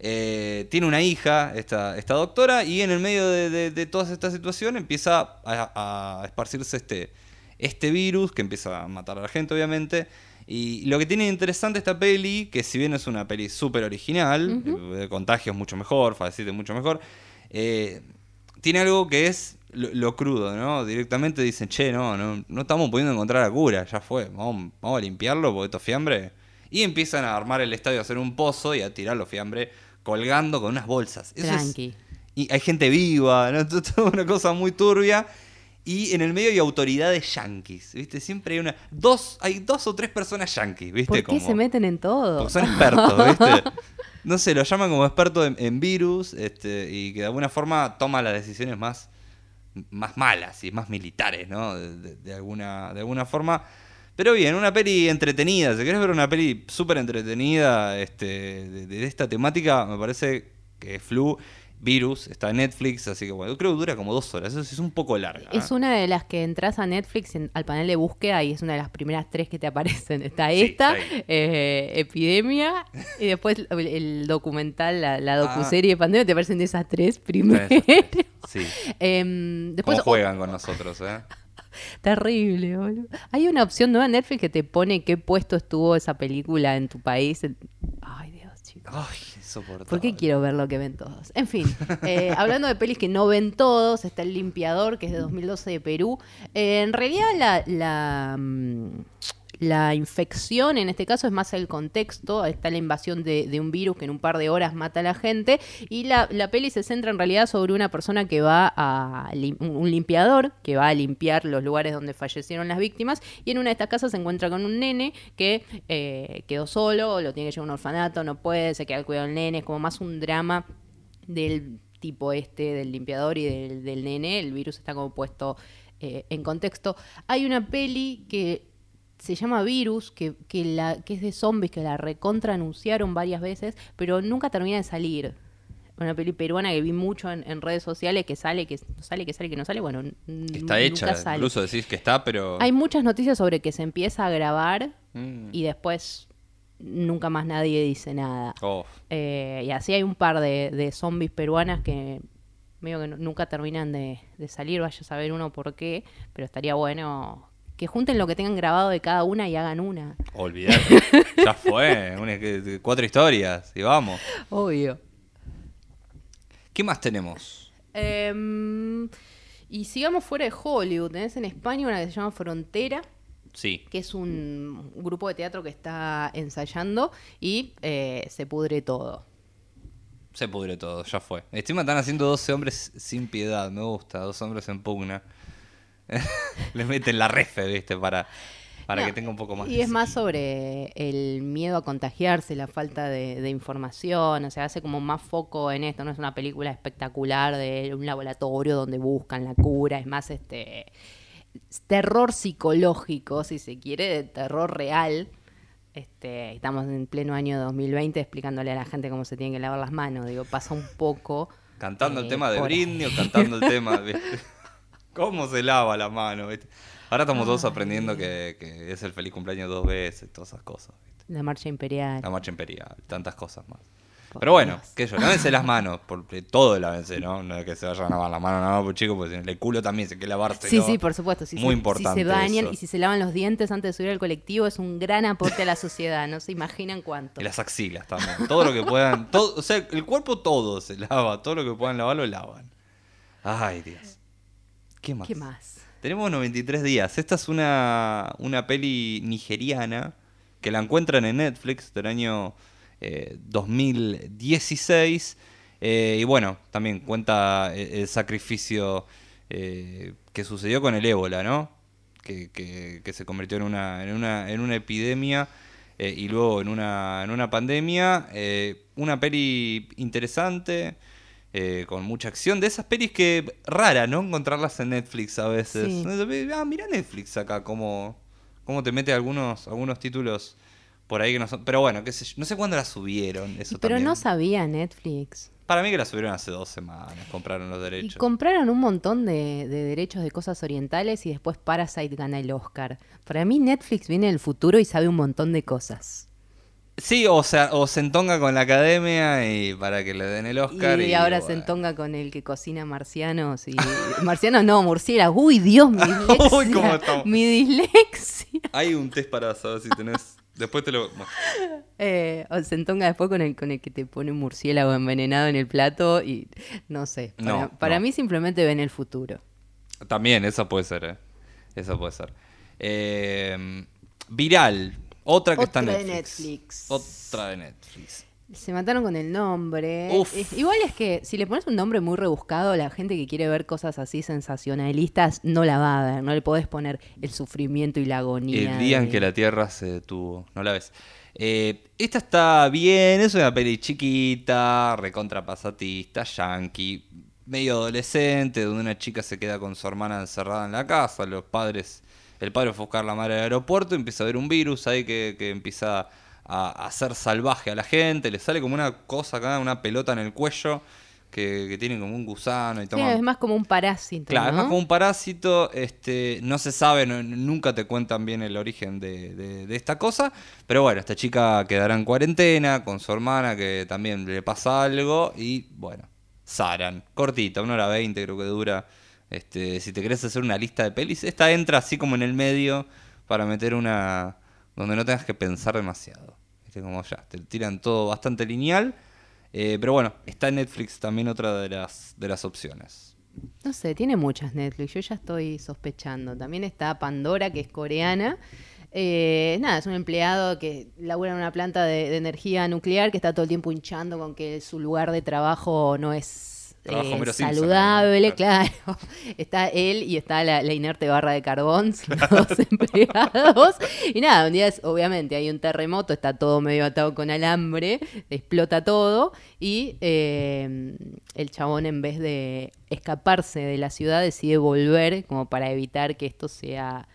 Eh, tiene una hija, esta, esta doctora, y en el medio de, de- de toda esta situación empieza a, a esparcirse este, este virus que empieza a matar a la gente, obviamente. Y lo que tiene interesante esta peli, que si bien es una peli súper original, de, de contagios mucho mejor, fácil mucho mejor, eh, tiene algo que es lo, lo crudo, ¿no? Directamente dicen, che, no, no, no estamos pudiendo encontrar la cura, ya fue, vamos, vamos a limpiarlo porque esto es fiambre. Y empiezan a armar el estadio, a hacer un pozo y a tirar los fiambre colgando con unas bolsas. Eso es- y hay gente viva, ¿no? Todo una cosa muy turbia. Y en el medio hay autoridades yanquis, ¿viste? Siempre hay una. Dos, hay dos o tres personas yanquis, ¿viste? ¿Por qué Como- se meten en todo? porque son expertos, ¿viste? No sé, lo llaman como experto en, en virus este, y que de alguna forma toma las decisiones más, más malas y más militares, ¿no? De, de- de alguna, de alguna forma. Pero bien, una peli entretenida. Si querés ver una peli súper entretenida este, de, de esta temática, me parece que Flu, Virus, está en Netflix, así que bueno, creo que dura como dos horas. Eso es un poco larga. Es ¿eh? una de las que entras a Netflix en- al panel de búsqueda y es una de las primeras tres que te aparecen. Está Sí, esta, eh, Epidemia, y después el, el documental, la, la Ah. docuserie de pandemia, te aparecen de esas tres primero. Sí. Em, después, ¿Cómo juegan con nosotros, eh? Terrible, boludo. Hay una opción nueva en Netflix que te pone qué puesto estuvo esa película en tu país. Ay, Dios, chicos. Ay, insoportable. ¿Por qué quiero ver lo que ven todos? En fin, eh, hablando de pelis que no ven todos, está El Limpiador, que es de 2012 de Perú. Eh, en realidad la, la, mm, la infección, en este caso, es más el contexto. Está la invasión de, un virus que en un par de horas mata a la gente. Y la, la peli se centra en realidad sobre una persona que va a... un limpiador, que va a limpiar los lugares donde fallecieron las víctimas. Y en una de estas casas se encuentra con un nene que eh, quedó solo, lo tiene que llevar a un orfanato, no puede, se queda al cuidado del nene. Es como más un drama del tipo este, del limpiador y del, del nene. El virus está como puesto eh, en contexto. Hay una peli que se llama Virus, que, que, la, que es de zombies, que la recontra anunciaron varias veces, pero nunca termina de salir. Una peli peruana que vi mucho en, en redes sociales, que sale, que sale, que sale, que no sale. Bueno, n- Está nunca hecha, sale. incluso decís que está, pero. Hay muchas noticias sobre que se empieza a grabar Mm. y después nunca más nadie dice nada. Oh, Eh, y así hay un par de, de zombies peruanas que medio que nu- nunca terminan de, de salir, vaya a saber uno por qué, pero estaría bueno que junten lo que tengan grabado de cada una y hagan una. olvidate. ya fue. una- cuatro historias y vamos. Obvio. ¿Qué más tenemos? Em, y sigamos fuera de Hollywood. Tenés en España una que se llama Frontera, Sí. que es un grupo de teatro que está ensayando y eh, se pudre todo. Se pudre todo, ya fue. Encima están haciendo 12 hombres sin piedad, me gusta, dos hombres en pugna. Le meten la refe, viste, para, para No, que tenga un poco más Y de es más sobre el miedo a contagiarse, la falta de, de información, o sea, hace como más foco en esto, no es una película espectacular de un laboratorio donde buscan la cura, es más este terror psicológico, si se quiere, de terror real. Este, estamos en pleno año 2020 explicándole a la gente cómo se tienen que lavar las manos, digo, pasa un poco Cantando el eh, tema de Britney o cantando el tema, ¿viste? ¿Cómo se lava la mano, viste? Ahora estamos todos aprendiendo que, que es el feliz cumpleaños dos veces, todas esas cosas, ¿viste? la marcha imperial. La marcha imperial, tantas cosas más. Por Pero bueno, Dios. que yo, lávense las manos, porque todo lávense, ¿no? No es que se vayan a lavar la mano, no, pues chicos, pues el culo también se que lavarse. Sí, sí, por supuesto. Si Muy se, importante Si se bañan eso. y si se lavan los dientes antes de subir al colectivo, es un gran aporte a la sociedad. No se imaginan cuánto. Y las axilas también. Todo lo que puedan. Todo, o sea, el cuerpo todo se lava. Todo lo que puedan lavar lo lavan. Ay, Dios. ¿Qué más? ¿Qué más? Tenemos 93 días. Esta es una, una peli nigeriana que la encuentran en Netflix del año eh, 2016. Eh, y bueno, también cuenta el, el sacrificio eh, que sucedió con el ébola, ¿no? Que, que- que se convirtió en una, en una, en una epidemia eh, y luego en una, en una pandemia. Eh, una peli interesante, eh, con mucha acción. De esas pelis que rara, ¿no? Encontrarlas en Netflix a veces. Sí. Ah, mira Netflix acá, cómo, cómo te mete algunos, algunos títulos por ahí que no son. Pero bueno, qué sé yo. No sé cuándo la subieron. Eso Pero también. no sabía Netflix. Para mí que la subieron hace dos semanas, compraron los Y derechos. compraron un montón de, de derechos de cosas orientales y después Parasite gana el Oscar. Para mí Netflix viene del futuro y sabe un montón de cosas. Sí, o sea, o se entonga con la academia y para que le den el Oscar. y, Y, ahora se entonga con el que cocina marcianos y marcianos no, murciélagos. Uy, Dios, mi dislexia. Uy, cómo estamos. mi dislexia. Hay un test para saber si tenés. Después te lo. bueno. Eh, o se entonga después con el, con el que te pone un murciélago envenenado en el plato y no sé. Para, No, para no. mí simplemente ven el futuro. También, esa puede ser, ¿eh? Esa puede ser. Eh, viral. Otra que está en Otra de Netflix. Netflix. Otra de Netflix. Se mataron con el nombre. Uf. Es- igual es que si le pones un nombre muy rebuscado, la gente que quiere ver cosas así sensacionalistas no la va a ver. No le podés poner el sufrimiento y la agonía. El día en que la Tierra se detuvo. No la ves. Eh, esta está bien, es una peli chiquita, recontra pasatista, yankee, medio adolescente, donde una chica se queda con su hermana encerrada en la casa, los padres, el padre fue a buscar a la madre al aeropuerto, empieza a ver un virus ahí que, que empieza a hacer salvaje a la gente, le sale como una cosa acá, una pelota en el cuello, que, que tiene como un gusano y toma... es más como un parásito. Claro, es más como un parásito, este, no se sabe, no- nunca te cuentan bien el origen de, de- de esta cosa, pero bueno, esta chica quedará en cuarentena con su hermana que también le pasa algo y bueno, Saran, cortita, una hora veinte creo que dura, este, si te querés hacer una lista de pelis, esta entra así como en el medio para meter una donde no tengas que pensar demasiado, Viste, como ya, te tiran todo bastante lineal, eh, pero bueno, está Netflix también otra de las, de las opciones. No sé, tiene muchas Netflix. Yo ya estoy sospechando. También está Pandora, que es coreana. Eh, nada, es un empleado que labura en una planta de, energía nuclear que está todo el tiempo hinchando con que su lugar de trabajo no es eh, saludable, claro. Está él y está la, la inerte barra de carbón, los dos empleados. Y nada, un día es- obviamente hay un terremoto, está todo medio atado con alambre, explota todo y eh, el chabón en vez de escaparse de la ciudad decide volver como para evitar que esto sea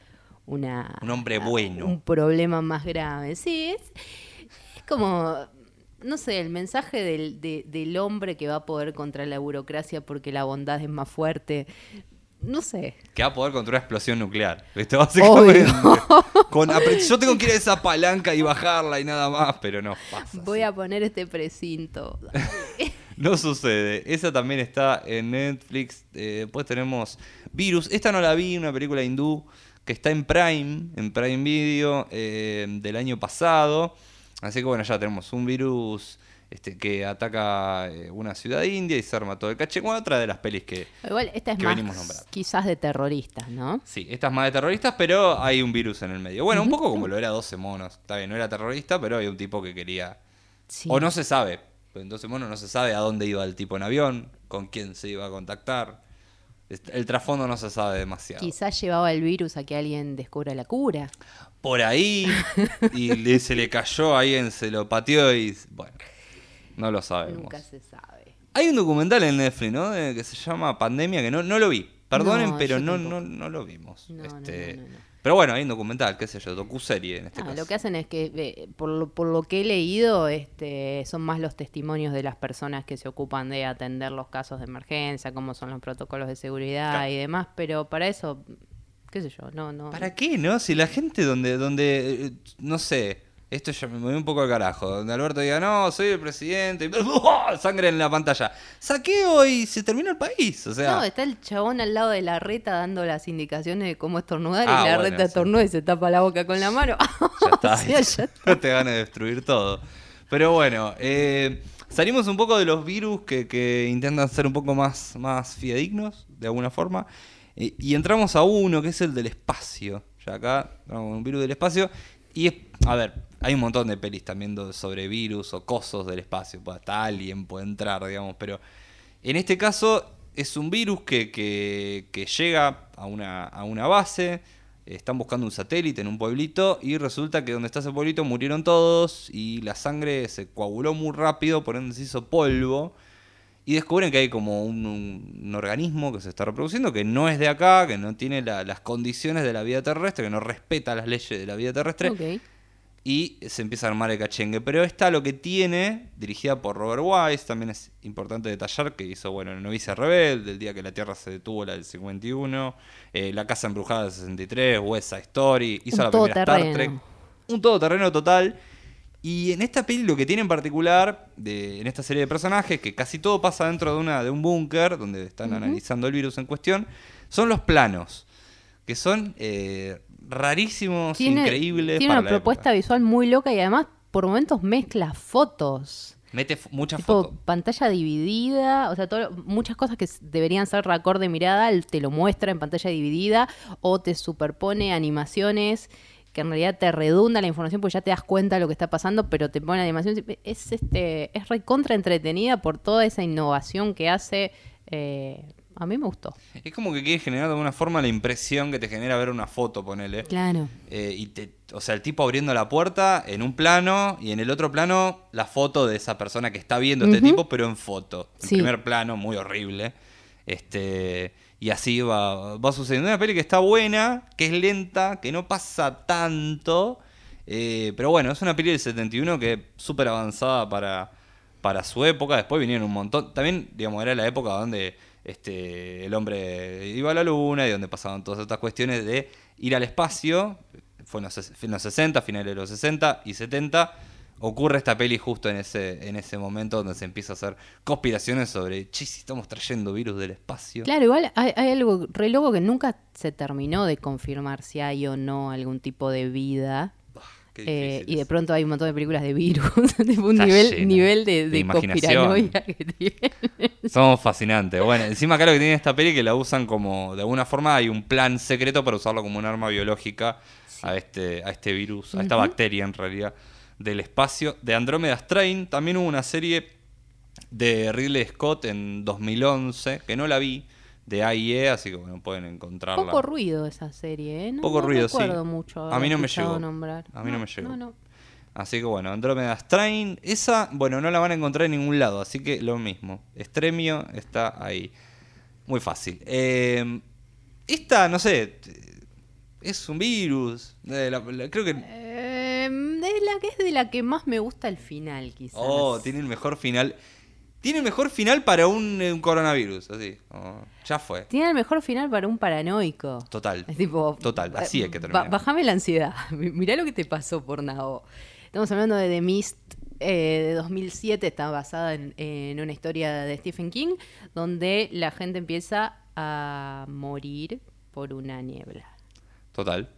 una Un hombre bueno. un problema más grave. Sí, es, es como, no sé, el mensaje del, de- del hombre que va a poder contra la burocracia porque la bondad es más fuerte. No sé. Que va a poder contra una explosión nuclear. ¿Viste? Básicamente. Con yo tengo que ir a esa palanca y bajarla y nada más, pero no pasa. Voy así. a poner este precinto. No sucede. Esa también está en Netflix. Eh, después tenemos Virus. Esta no la vi, una película hindú que está en Prime, en Prime Video, eh, del año pasado. Así que bueno, ya tenemos un virus este, que ataca eh, una ciudad india y se arma todo el caché. Bueno, otra de las pelis que, Igual esta es Que venimos más nombrando. quizás de terroristas, ¿no? Sí, esta es más de terroristas, pero hay un virus en el medio. Bueno, un poco como lo era 12 monos. Está bien, no era terrorista, pero hay un tipo que quería... Sí. O no se sabe. En 12 monos no se sabe a dónde iba el tipo en avión, con quién se iba a contactar. El trasfondo no se sabe demasiado. Quizás llevaba el virus a que alguien descubra la cura. Por ahí, y le- se le cayó, alguien se lo pateó y... Bueno, no lo sabemos. Nunca se sabe. Hay un documental en Netflix, ¿no? De- que se llama Pandemia, que no, no lo vi. Perdonen, No, pero no, no, no lo vimos. No, Este. Pero bueno, hay un documental, qué sé yo, docuserie en este Ah, caso. lo que hacen es que, eh, por, lo, por lo que he leído, este, son más los testimonios de las personas que se ocupan de atender los casos de emergencia, cómo son los protocolos de seguridad Claro. y demás, pero para eso, qué sé yo, no, no. ¿Para qué, no? Si la gente donde, donde, eh, no sé, esto ya me voy un poco al carajo, donde Alberto diga, no, soy el presidente, y sangre en la pantalla. Saqueo y se termina el país, o sea... No, está el chabón al lado de la reta dando las indicaciones de cómo estornudar Ah, y la bueno, reta sí. estornuda y se tapa la boca con la mano. Ya está, O sea, ya no te van a destruir todo. Pero bueno, eh, salimos un poco de los virus que, que intentan ser un poco más, más fidedignos, de alguna forma, y entramos a uno que es el del espacio. Ya acá, un virus del espacio, y es, a ver, hay un montón de pelis también sobre virus o cosos del espacio. Hasta alguien puede entrar, digamos. Pero en este caso es un virus que, que- que llega a una, a una base. Están buscando un satélite en un pueblito y resulta que donde está ese pueblito murieron todos y la sangre se coaguló muy rápido, por ende se hizo polvo. Y descubren que hay como un, un- un organismo que se está reproduciendo, que no es de acá, que no tiene la- las condiciones de la vida terrestre, que no respeta las leyes de la vida terrestre. Y se empieza a armar el cachengue. Pero esta lo que tiene, dirigida por Robert Wise, también es importante detallar que hizo, bueno, Novicia Rebelde, el día que la Tierra se detuvo, la del 51, eh, La Casa Embrujada del 63, West Side Story, hizo Un la primera Star. Trek. Un todoterreno total. Y en esta peli lo que tiene en particular, de, en esta serie de personajes, que casi todo pasa dentro de, una, de un búnker, donde están analizando el virus en cuestión, son los planos, que son eh, rarísimos, increíbles. Tiene para una la propuesta época. visual muy loca y además por momentos mezcla fotos. Mete muchas Tipo fotos. pantalla dividida, o sea, todo- muchas cosas que deberían ser raccord de mirada, te lo muestra en pantalla dividida o te superpone animaciones que en realidad te redunda la información porque ya te das cuenta de lo que está pasando, pero te pone animación. Es este es recontra entretenida por toda esa innovación que hace. eh, a mí me gustó. Es como que quiere generar de alguna forma la impresión que te genera ver una foto, ponele. Claro. Eh, y te, o sea, el tipo abriendo la puerta en un plano y en el otro plano la foto de esa persona que está viendo a este tipo, pero en foto. En Sí. primer plano, muy horrible. Este, y así va, va sucediendo. Una peli que está buena, que es lenta, que no pasa tanto. eh, pero bueno, es una peli del 71 que es súper avanzada para, para su época. Después vinieron un montón. También, digamos, era la época donde este, el hombre iba a la luna y donde pasaban todas estas cuestiones de ir al espacio. Fue en los, en los 60, finales de los 60 y 70. Ocurre esta peli justo en ese, en ese momento donde se empieza a hacer conspiraciones sobre, che, si estamos trayendo virus del espacio. Claro, igual hay, hay algo re loco que nunca se terminó de confirmar si hay o no algún tipo de vida. Qué Eh, y de pronto hay un montón de películas de virus, tipo un Está nivel, nivel de, de de conspiranoia que tiene. Somos fascinantes. Bueno, encima acá lo que tiene esta peli que la usan como, de alguna forma hay un plan secreto para usarlo como un arma biológica a este, a este virus, a esta bacteria en realidad del espacio. De Andrómeda Strain también hubo una serie de Ridley Scott en 2011, que no la vi, de AIE, así que bueno, pueden encontrarla. Poco ruido esa serie, ¿eh? No, Poco no ruido, sí. mucho A mí no me llegó. nombrar. A mí no me llegó. No. Así que bueno, Andrómeda Strain, esa, bueno, no la van a encontrar en ningún lado, así que lo mismo. Estremio está ahí. Muy fácil. Eh, esta, no sé, es un virus. eh, la- la- creo que... Eh, que es de la que más me gusta el final, quizás. Oh, tiene el mejor final. Tiene el mejor final para un, eh, un coronavirus, así. oh, ya fue. Tiene el mejor final para un paranoico. Total. Es tipo. Total, así eh, hay que ba- terminar. bajame la ansiedad. Mi- Mirá lo que te pasó por Nao. Estamos hablando de The Mist eh, de 2007. Está basada en, en una historia de Stephen King, donde la gente empieza a morir por una niebla. Total.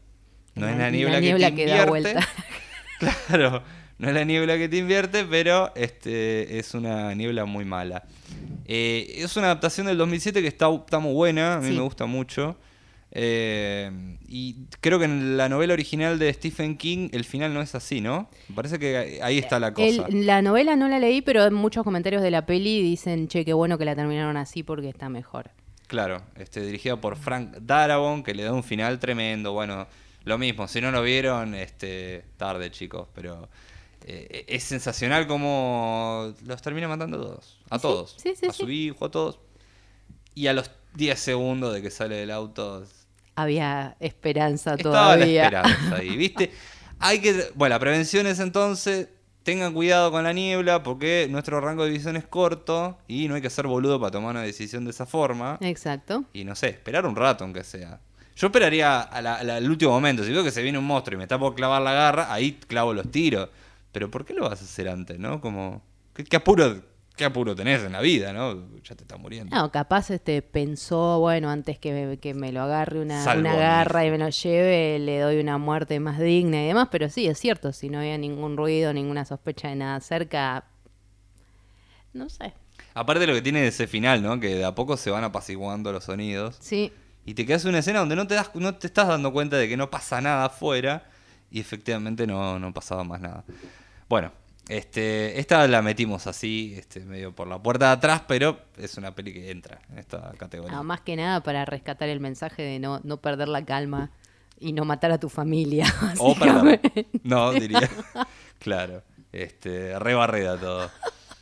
No La- es la la niebla, niebla que que te da invierte. vuelta. claro, no es la niebla que te invierte, pero este es una niebla muy mala. Eh, es una adaptación del 2007 que está, está muy buena, a mí Sí. me gusta mucho. Eh, y creo que en la novela original de Stephen King el final no es así, ¿no? Me parece que ahí está la cosa. El- la novela no la leí, pero en muchos comentarios de la peli dicen, che, qué bueno que la terminaron así porque está mejor. Claro, este, dirigida por Frank Darabont, que le da un final tremendo. Bueno, lo mismo, si no lo vieron, este, tarde chicos, pero eh, es sensacional como los termina matando a todos. A todos. sí, sí, a su hijo, a todos. Y a los 10 segundos de que sale del auto, Había esperanza estaba la todavía. esperanza ahí, ¿viste? Hay que, bueno, la prevención es entonces, tengan cuidado con la niebla porque nuestro rango de visión es corto y no hay que ser boludo para tomar una decisión de esa forma. Exacto. Y no sé, esperar un rato aunque sea. Yo esperaría al último momento. Si veo que se viene un monstruo y me está por clavar la garra, ahí clavo los tiros. Pero ¿por qué lo vas a hacer antes, no? Como, ¿qué, qué apuro, qué apuro tenés en la vida, no? Ya te está muriendo. No, capaz este pensó, bueno, antes que, que me lo agarre una, Salvo una garra y me lo lleve, le doy una muerte más digna y demás, pero sí, es cierto, si no había ningún ruido, ninguna sospecha de nada cerca, no sé. Aparte lo que tiene ese final, ¿no? Que de a poco se van apaciguando los sonidos. Sí, Y te quedas en una escena donde no te, das, no te estás dando cuenta de que no pasa nada afuera. y efectivamente no, no pasaba más nada. Bueno, este, esta la metimos así, este, medio por la puerta de atrás, pero es una peli que entra en esta categoría. No, más que nada para rescatar el mensaje de no, no perder la calma y no matar a tu familia. O básicamente. No, diría. claro. Este, re barreda todo.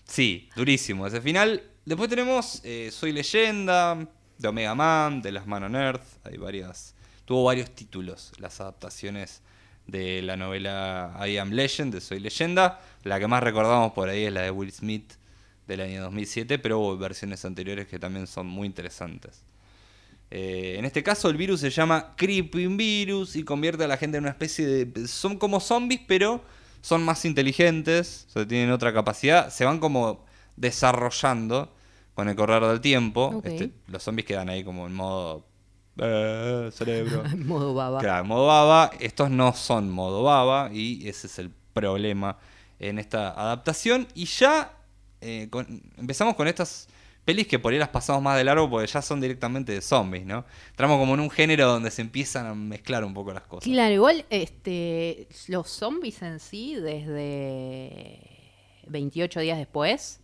Sí, durísimo ese final. Después tenemos eh, Soy Leyenda, de Omega Man, de Las Manos Earth. Hay varias. Tuvo varios títulos las adaptaciones de la novela I Am Legend, de Soy Leyenda. La que más recordamos por ahí es la de Will Smith del año 2007, pero hubo versiones anteriores que también son muy interesantes. Eh, en este caso el virus se llama Creeping Virus y convierte a la gente en una especie de... Son como zombies, pero son más inteligentes, tienen otra capacidad, se van como desarrollando con el correr del tiempo. Este, los zombies quedan ahí como en modo... eh, cerebro. En modo baba. Claro, en modo baba. Estos no son modo baba y ese es el problema en esta adaptación. Y ya eh, con- empezamos con estas pelis que por ahí las pasamos más de largo porque ya son directamente de zombies, ¿no? Entramos como en un género donde se empiezan a mezclar un poco las cosas. Claro, igual este, los zombies en sí, desde 28 días después,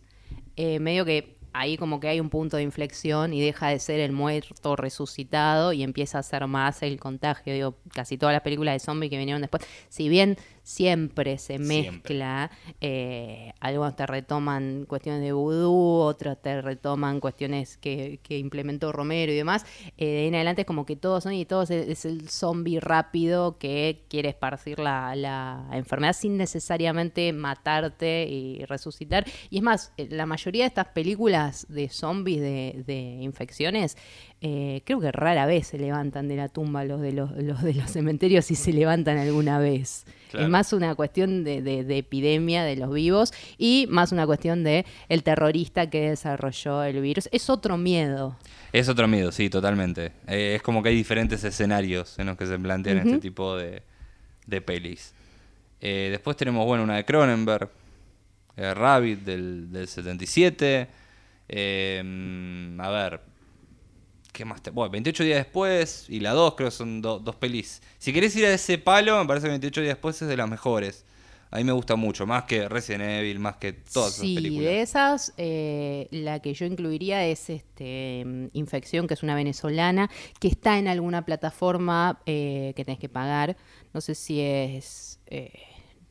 eh, medio que ahí como que hay un punto de inflexión y deja de ser el muerto resucitado y empieza a ser más el contagio. Digo, casi todas las películas de zombies que vinieron después, si bien siempre se Siempre. mezcla, eh, algunos te retoman cuestiones de vudú, otros te retoman cuestiones que, que implementó Romero y demás, eh, de ahí en adelante es como que todos son y todos es, es el zombie rápido que quiere esparcir la, la enfermedad sin necesariamente matarte y resucitar. Y es más, eh, la mayoría de estas películas de zombies, de, de infecciones, eh, creo que rara vez se levantan de la tumba los de los, los de los cementerios si se levantan alguna vez. Claro. Es más una cuestión de, de- de epidemia de los vivos y más una cuestión de el terrorista que desarrolló el virus. Es otro miedo. Es otro miedo, sí, totalmente. Eh, es como que hay diferentes escenarios en los que se plantean este tipo de, de pelis. Eh, después tenemos, bueno, una de Cronenberg, Rabbit del, del 77. Eh, mm, a ver, ¿qué más? Te... Bueno, 28 días después y la 2 creo que son do- dos pelis. Si querés ir a ese palo, me parece que 28 días después es de las mejores. A mí me gusta mucho, más que Resident Evil, más que todas esas sí, películas. de esas, eh, la que yo incluiría es este Infección, que es una venezolana, que está en alguna plataforma eh, que tenés que pagar. No sé si es... eh,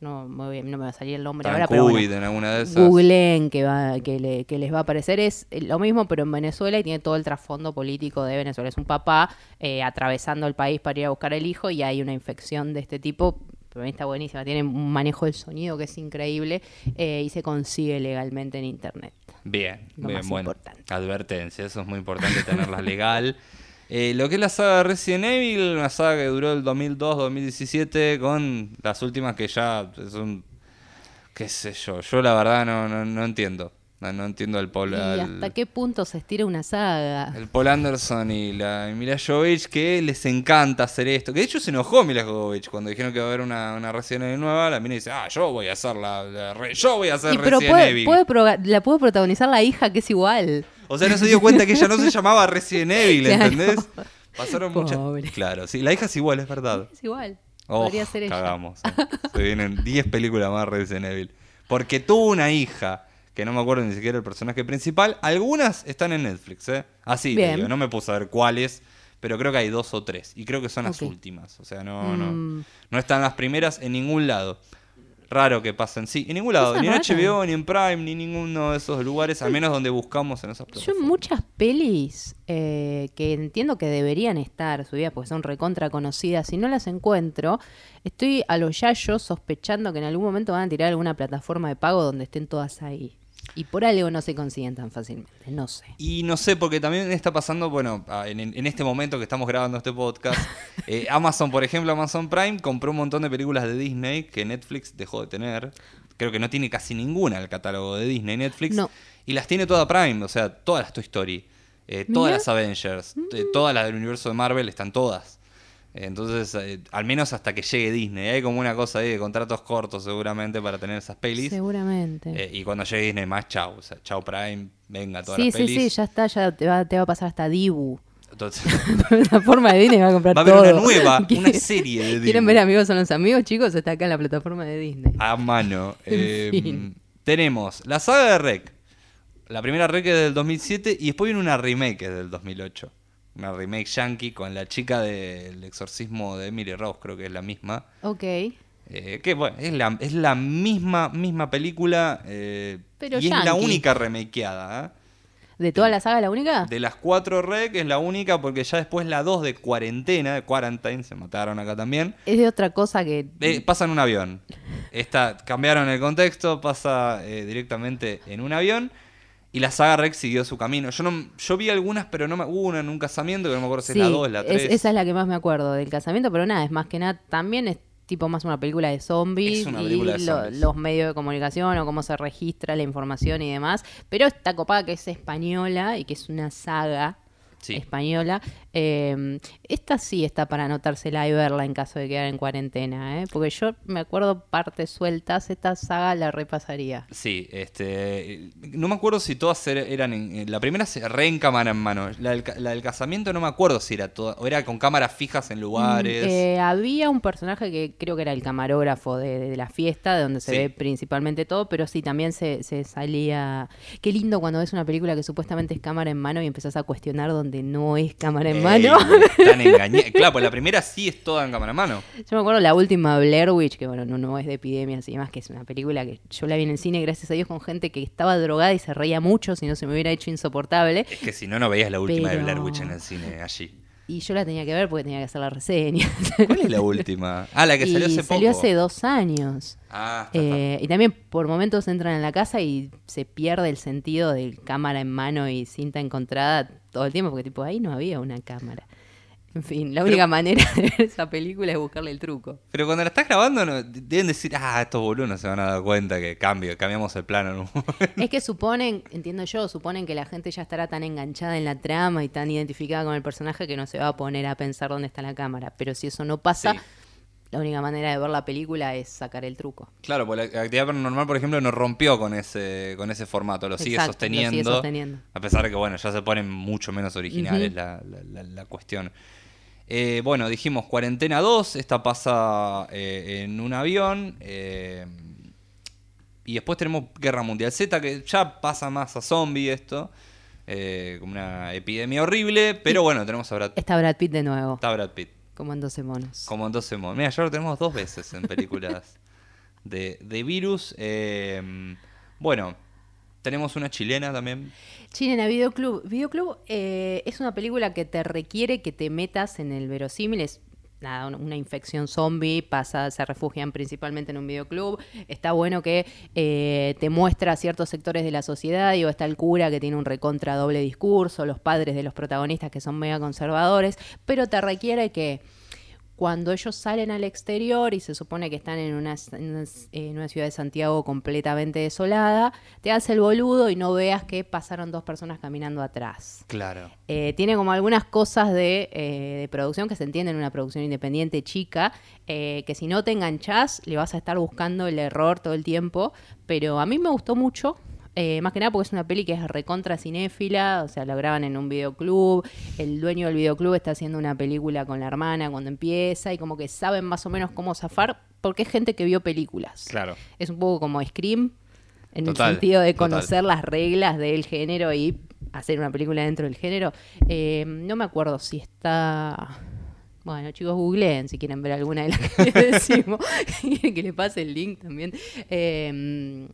no, me voy- no me va a salir el nombre ahora, pero bueno. En alguna de esas. Googleen que, va, que, le- que les va a aparecer. Es eh, lo mismo, pero en Venezuela y tiene todo el trasfondo político de Venezuela. Es un papá eh, atravesando el país para ir a buscar el hijo y hay una infección de este tipo. Pero está buenísima. Tiene un manejo del sonido que es increíble eh, y se consigue legalmente en internet. Bien, Lo bien, más bueno. importante. Advertencia, eso es muy importante tenerla legal. Eh, lo que es la saga de Resident Evil, una saga que duró el 2002-2017 con las últimas que ya son, qué sé yo, yo la verdad no, no, no entiendo. No, no entiendo el Paul, ¿Y hasta qué punto se estira una saga? el Paul Anderson y la Mila Jovovich que les encanta hacer esto. Que de hecho se enojó Mila Jovovich cuando dijeron que va a haber una, una Resident Evil nueva. La mina dice, ah, yo voy a hacer la, la re- yo voy a hacer Y pero Resident puede, Evil. puede la puede protagonizar la hija que es igual. O sea, no se dio cuenta que ella no se llamaba Resident Evil, Claro. ¿entendés? Pasaron muchas. Pobre. Claro, sí, la hija es igual, es verdad. Es igual. Oh, Podría ser ella. cagamos. eh. Se vienen 10 películas más Resident Evil. Porque tuvo una hija, que no me acuerdo ni siquiera el personaje principal. Algunas están en Netflix, ¿eh? Así, digo, no me puse a ver cuáles, pero creo que hay dos o tres. Y creo que son las últimas. O sea, no, no, Mm. no están las primeras en ningún lado. Raro que pasen, sí, en ningún lado, ni en. HBO, ni en Prime, ni ninguno de esos lugares, al menos donde buscamos en esas Yo plataformas. muchas pelis eh, que entiendo que deberían estar subidas porque son recontra conocidas, y no las encuentro, estoy a lo yayo sospechando que en algún momento van a tirar alguna plataforma de pago donde estén todas ahí. Y por algo no se consiguen tan fácilmente, no sé. Y no sé, porque también está pasando, bueno, a- en, en este momento que estamos grabando este podcast, eh, Amazon, por ejemplo, Amazon Prime compró un montón de películas de Disney que Netflix dejó de tener. Creo que no tiene casi ninguna el catálogo de Disney Netflix. No. Y las tiene toda Prime, o sea, todas las Toy Story, eh, todas las Avengers, eh, todas las del universo de Marvel están todas. Entonces, eh, al menos hasta que llegue Disney. Hay como una cosa ahí de contratos cortos seguramente para tener esas pelis. Seguramente. Eh, y cuando llegue Disney más, chau. O sea, chau Prime, venga todas sí, las sí, pelis. sí, ya está, ya te va, te va a pasar hasta Dibu. Entonces, La plataforma de Disney va a comprar va a haber todo. una nueva, una ¿Quieren- serie de Disney. ¿Quieren ver Amigos son los amigos, chicos? Está acá en la plataforma de Disney. A mano. En Eh, fin. Tenemos la saga de Rec. La primera Rec es del 2007 y después viene una remake que es del 2008. Una remake yankee con la chica del exorcismo de Emily Rose, creo que es la misma. Ok. Eh, que bueno, es la, es la misma, misma película eh, Pero y es la única remakeada. ¿eh? ¿De toda la saga la única? De las cuatro Rec es la única porque ya después la 2 de cuarentena, de Quarantine, se mataron acá también. Es de otra cosa que... Eh, pasa en un avión. Esta, cambiaron el contexto, pasa eh, directamente en un avión. Y la saga Rex siguió su camino. Yo no yo vi algunas, pero no me. Hubo una en un casamiento que no me acuerdo si Sí, es la 2, la es- 3. esa es la que más me acuerdo del casamiento, pero nada, es más que nada, también es tipo más una película de zombies Es una y película de lo- zombies. los medios de comunicación o cómo se registra la información y demás. Pero está copada que es española y que es una saga Sí. española. Eh, esta sí está para anotársela y verla en caso de quedar en cuarentena, ¿eh? porque yo me acuerdo partes sueltas, esta saga la repasaría. Sí, este. No me acuerdo si todas er- eran. En, en- la primera se re en cámara en mano. La del, ca- la del casamiento no me acuerdo si era toda. O era con cámaras fijas en lugares. Eh, había un personaje que creo que era el camarógrafo de, de la fiesta, de donde se Sí. ve principalmente todo, pero sí, también se, se salía... Qué lindo cuando ves una película que supuestamente es cámara en mano y empezás a cuestionar donde no es cámara en Mano. Claro, pues la primera sí es toda en cámara en mano. Yo me acuerdo la última Blair Witch, que bueno, no, no es de epidemias y demás, que es una película que yo la vi en el cine, gracias a Dios, con gente que estaba drogada y se reía mucho, si no se me hubiera hecho insoportable. Es que si no, no veías la última de Blair Witch en el cine allí. Y yo la tenía que ver porque tenía que hacer la reseña. ¿Cuál es la última? Ah, la que salió hace salió poco. hace dos años. Ah, está, está. Eh, y también por momentos entran en la casa y se pierde el sentido de cámara en mano y cinta encontrada todo el tiempo, porque tipo ahí no había una cámara. En fin, la única manera de ver esa película es buscarle el truco. Pero cuando la estás grabando, no- deben decir, ah, estos boludos no se van a dar cuenta que cambio, cambiamos el plano. ¿no? Es que suponen, entiendo yo, suponen que la gente ya estará tan enganchada en la trama y tan identificada con el personaje que no se va a poner a pensar dónde está la cámara. Pero si eso no pasa, Sí. la única manera de ver la película es sacar el truco. claro, porque la actividad paranormal, por ejemplo, no rompió con ese, con ese formato, lo sigue, Exacto, lo sosteniendo, sigue sosteniendo. A pesar de que, bueno, ya se ponen mucho menos originales Ujú. la, la- la- la cuestión. Eh, bueno, dijimos Cuarentena 2, esta pasa eh, en un avión. eh, y después tenemos Guerra Mundial Z, que ya pasa más a zombie esto. como una epidemia horrible, pero bueno, tenemos a Brad, Está Brad Pitt de nuevo, está Brad Pitt. como en 12 monos. Como en 12 modos. Mira, ya lo tenemos dos veces en películas de, de virus. Bueno, tenemos una chilena también. Chilena Videoclub. Videoclub eh, es una película que te requiere que te metas en el verosímil. Es nada, un- una infección zombie, pasa, se refugian principalmente en un videoclub. Está bueno que eh, te muestra ciertos sectores de la sociedad. Digo, está el cura que tiene un recontra doble discurso, los padres de los protagonistas que son mega conservadores, pero te requiere que cuando ellos salen al exterior y se supone que están en una, en una- en una ciudad de Santiago completamente desolada, te hace el boludo y no veas que pasaron dos personas caminando atrás. Claro. Eh, tiene como algunas cosas de, eh, de producción que se entienden en una producción independiente chica, eh, que si no te enganchás le vas a estar buscando el error todo el tiempo, pero a mí me gustó mucho. Eh, más que nada porque es una peli que es recontra cinéfila, o sea, lo graban en un videoclub, el dueño del videoclub está haciendo una película con la hermana cuando empieza y como que saben más o menos cómo zafar porque es gente que vio películas. Claro. Es un poco como Scream, en Total, el sentido de total. conocer las reglas del género y hacer una película dentro del género. Eh, no me acuerdo si está... Bueno, chicos, googleen si quieren ver alguna de las que les decimos. Quieren que le pase el link también. Eh,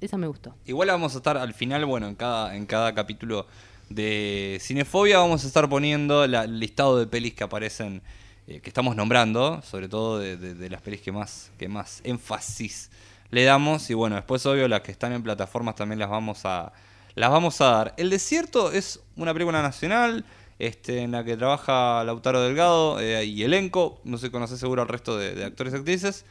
esa me gustó. Igual vamos a estar al final, bueno, en cada, en cada capítulo de Cinefobia vamos a estar poniendo la- el listado de pelis que aparecen, eh, que estamos nombrando, sobre todo de, las pelis que más, que más énfasis le damos. Y bueno, después obvio las que están en plataformas también las vamos a, las vamos a dar. El Desierto es una película nacional. Este, en la que trabaja Lautaro Delgado eh, y elenco, no sé, conoce seguro al resto de, de actores y actrices.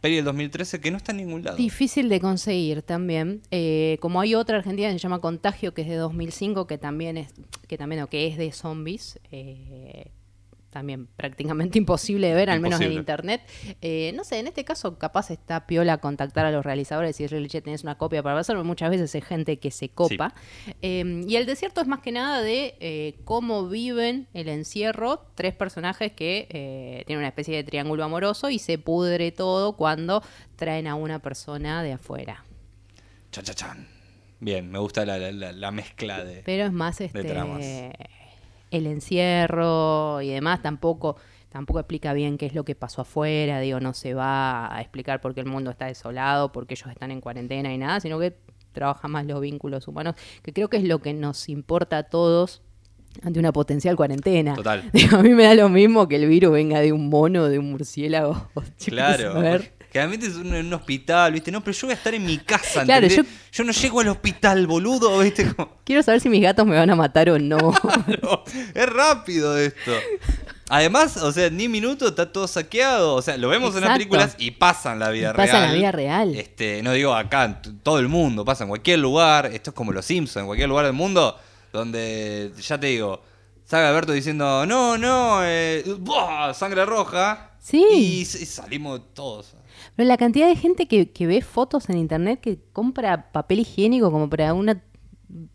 Peli del 2013 que no está en ningún lado. Difícil de conseguir también. Eh, como hay otra argentina que se llama Contagio, que es de 2005, que también es, que también, o que es de zombies. eh, también prácticamente imposible de ver, al menos en internet. Eh, no sé, en este caso capaz está piola contactar a los realizadores y decirle, che, tenés una copia para pasar, porque muchas veces hay gente que se copa. Eh, y el desierto es más que nada de eh, cómo viven el encierro tres personajes que eh, tienen una especie de triángulo amoroso y se pudre todo cuando traen a una persona de afuera. Chan, chan, chan. Bien, me gusta la, la- la- la mezcla de... Pero es más este tramas. El encierro y demás tampoco tampoco explica bien qué es lo que pasó afuera, digo, no se va a explicar por qué el mundo está desolado, por qué ellos están en cuarentena y nada, sino que trabaja más los vínculos humanos, que creo que es lo que nos importa a todos ante una potencial cuarentena. Total. Digo, a mí me da lo mismo que el virus venga de un mono, de un murciélago. Claro. a ver. Generalmente es un- en un hospital, ¿viste? No, pero yo voy a estar en mi casa, Claro, yo- yo... no llego al hospital, boludo, ¿viste? Como- Quiero saber si mis gatos me van a matar o no. Claro, es rápido esto. Además, o sea, ni minuto está todo saqueado. O sea, lo vemos en las películas y pasa en la vida Y pasa real. en la vida real. Este, no digo acá, en todo el mundo, pasa en cualquier lugar. Esto es como los Simpsons, en cualquier lugar del mundo donde, ya te digo, salga Alberto diciendo, no, no, eh, ¡buah! sangre roja. Sí. Y salimos todos. Pero la cantidad de gente que, que ve fotos en internet que compra papel higiénico como para una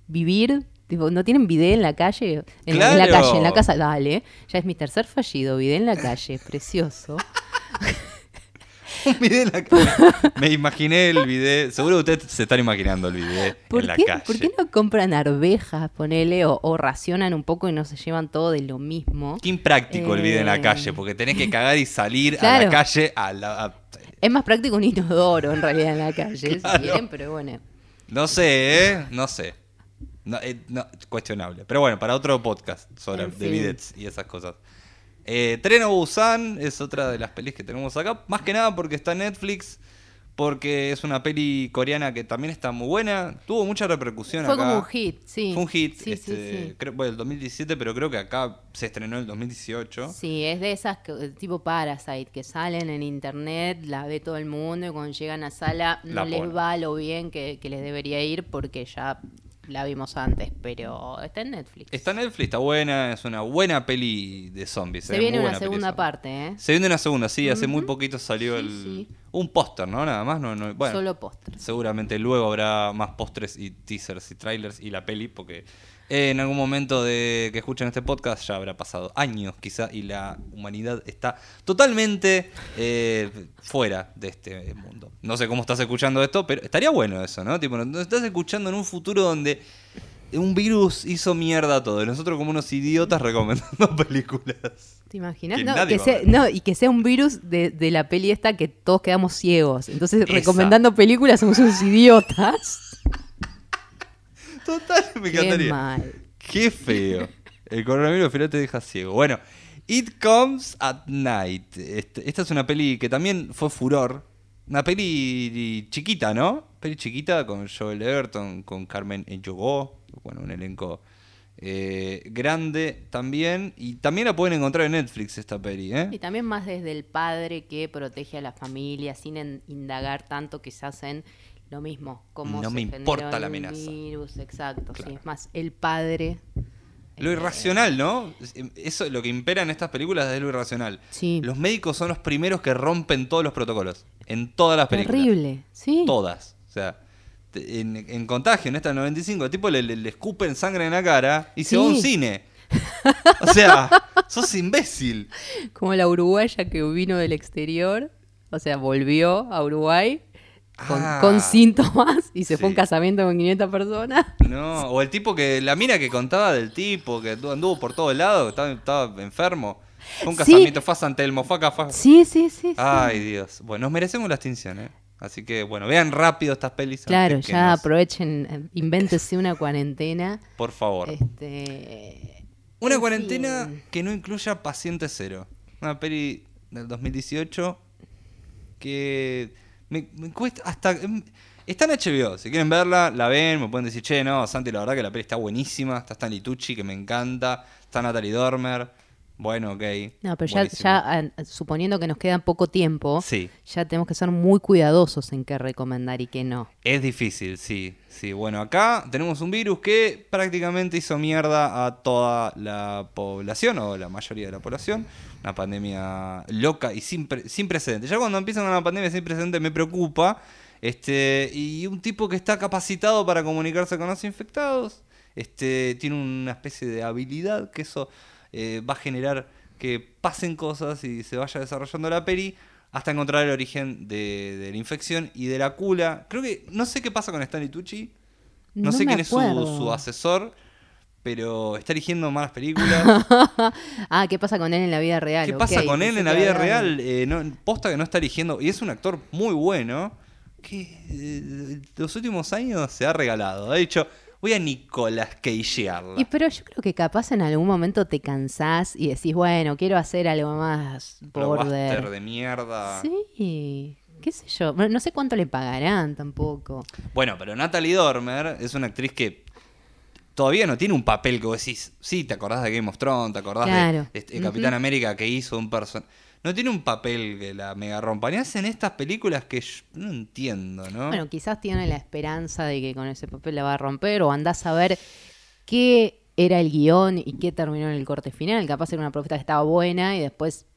vivir, tipo, no tienen video en la calle, en, la- en la Claro. calle, en la casa, dale, ya es mi tercer fallido, video en la calle, precioso. Un video en la calle. Me imaginé el video. Seguro ustedes se están imaginando el video ¿Por en la calle. ¿Por qué no compran arvejas, ponele, o, o racionan un poco y no se llevan todo de lo mismo? Qué impráctico el video en la Eh. calle, porque tenés que cagar y salir a la calle a la. a- Es más práctico un inodoro en realidad en la calle, Claro. si quieren, pero bueno. No sé, ¿eh? No sé. No, eh, no, cuestionable. Pero bueno, para otro podcast sobre de bidets y esas cosas. Eh, Tren Busan es otra de las pelis que tenemos acá. Más que nada porque está en Netflix. Porque es una peli coreana que también está muy buena. Tuvo mucha repercusión Fue acá. como un hit, sí. Fue un hit. Sí, sí, este, sí. Creo, bueno, el 2017, pero creo que acá se estrenó en el 2018. Sí, es de esas que- tipo Parasite que salen en internet, la ve todo el mundo y cuando llegan a sala no La les va lo bien que, que les debería ir porque ya la vimos antes, pero está en Netflix. Está en Netflix, está buena, es una buena peli de zombies. Se eh, viene muy una buena segunda parte, ¿eh? Se viene una segunda, sí, hace muy poquito salió Sí, el sí. un póster, ¿no? Nada más, no, no- bueno, Solo póster. seguramente luego habrá más pósters y teasers y trailers y la peli porque eh, en algún momento de que escuchen este podcast ya habrá pasado años quizá y la humanidad está totalmente eh, fuera de este mundo. No sé cómo estás escuchando esto, pero estaría bueno eso, ¿no? Tipo, nos estás escuchando en un futuro donde un virus hizo mierda todo y nosotros como unos idiotas recomendando películas. ¿Te imaginas? Que No, que sea, y que sea un virus de, de la peli esta que todos quedamos ciegos. Entonces, Esa. recomendando películas somos unos idiotas. Total, me Qué encantaría. mal. Qué feo. El coronavirus al final te deja ciego. Bueno, It Comes at Night. Este- esta es una peli que también fue furor. Una peli chiquita, ¿no? Peli chiquita con Joel Everton, con Carmen Enyogó. Bueno, un elenco eh, grande también. Y también la pueden encontrar en Netflix esta peli, ¿eh? Y también más desde el padre que protege a la familia sin en- indagar tanto quizás en lo mismo, cómo No se me importa la el amenaza. virus, exacto, sí, es más el padre. Lo eh, irracional, ¿no? Eso lo que impera en estas películas es lo irracional. Sí. Los médicos son los primeros que rompen todos los protocolos. En todas las películas. Terrible, sí. Todas. O sea, en, en Contagio, en esta 95, el tipo le, le, le escupen sangre en la cara y se va a un cine. O sea, sos imbécil. Como la uruguaya que vino del exterior, o sea, volvió a Uruguay con, Ah. con síntomas y se fue a un Sí. casamiento con 500 personas. No, o el tipo que, la mina que contaba del tipo, que anduvo- por todos lados, estaba, estaba enfermo. Fue un Sí. casamiento, fue a San Telmo, fue acá, fue a- Sí, sí, sí. sí. Ay, Dios. Bueno, nos merecemos la extinción, ¿eh? Así que, bueno, vean rápido estas pelis. claro, ya nos- aprovechen, eh, invéntese una cuarentena. Por favor. Este, Una en cuarentena fin. que no incluya Paciente Cero. Una peli del 2018 que me, me cuesta hasta... em, Está en HBO, si quieren verla, la ven, me pueden decir, che, no, Santi, la verdad que la peli está buenísima, está Stanley Tucci, que me encanta, está Natalie Dormer, Bueno, ok. No, pero ya, suponiendo que nos queda poco tiempo, Sí. ya tenemos que ser muy cuidadosos en qué recomendar y qué no. Es difícil, sí, sí. Bueno, acá tenemos un virus que prácticamente hizo mierda a toda la población, o la mayoría de la población. Una pandemia loca y sin, pre- sin precedentes. Ya cuando empiezan una pandemia sin precedentes me preocupa. Este, y un tipo que está capacitado para comunicarse con los infectados, este, tiene una especie de habilidad que eso eh, va a generar que pasen cosas y se vaya desarrollando la peri hasta encontrar el origen de, de la infección y de la cura. Creo que no sé qué pasa con Stanley Tucci. No, No sé quién es su, su asesor, pero está eligiendo malas películas. ah, ¿qué pasa con él en la vida real? ¿Qué pasa con él en la vida real? Eh, no, posta que no está eligiendo. Y es un actor muy bueno. Que eh, los últimos años se ha regalado. Ha dicho, voy a Nicolas Cagearla. Y pero yo creo que capaz en algún momento te cansás y decís, bueno, quiero hacer algo más border. de mierda. Sí, qué sé yo. No sé cuánto le pagarán tampoco. Bueno, pero Natalie Dormer es una actriz que todavía no tiene un papel que vos decís, sí, te acordás de Game of Thrones, te acordás Claro. de este, Capitán. América que hizo un personaje. No tiene un papel que la mega rompa. Ni hacen estas películas que yo no entiendo, ¿no? Bueno, quizás tiene la esperanza de que con ese papel la va a romper o andás a ver qué era el guion y qué terminó en el corte final. Capaz era una propuesta que estaba buena y después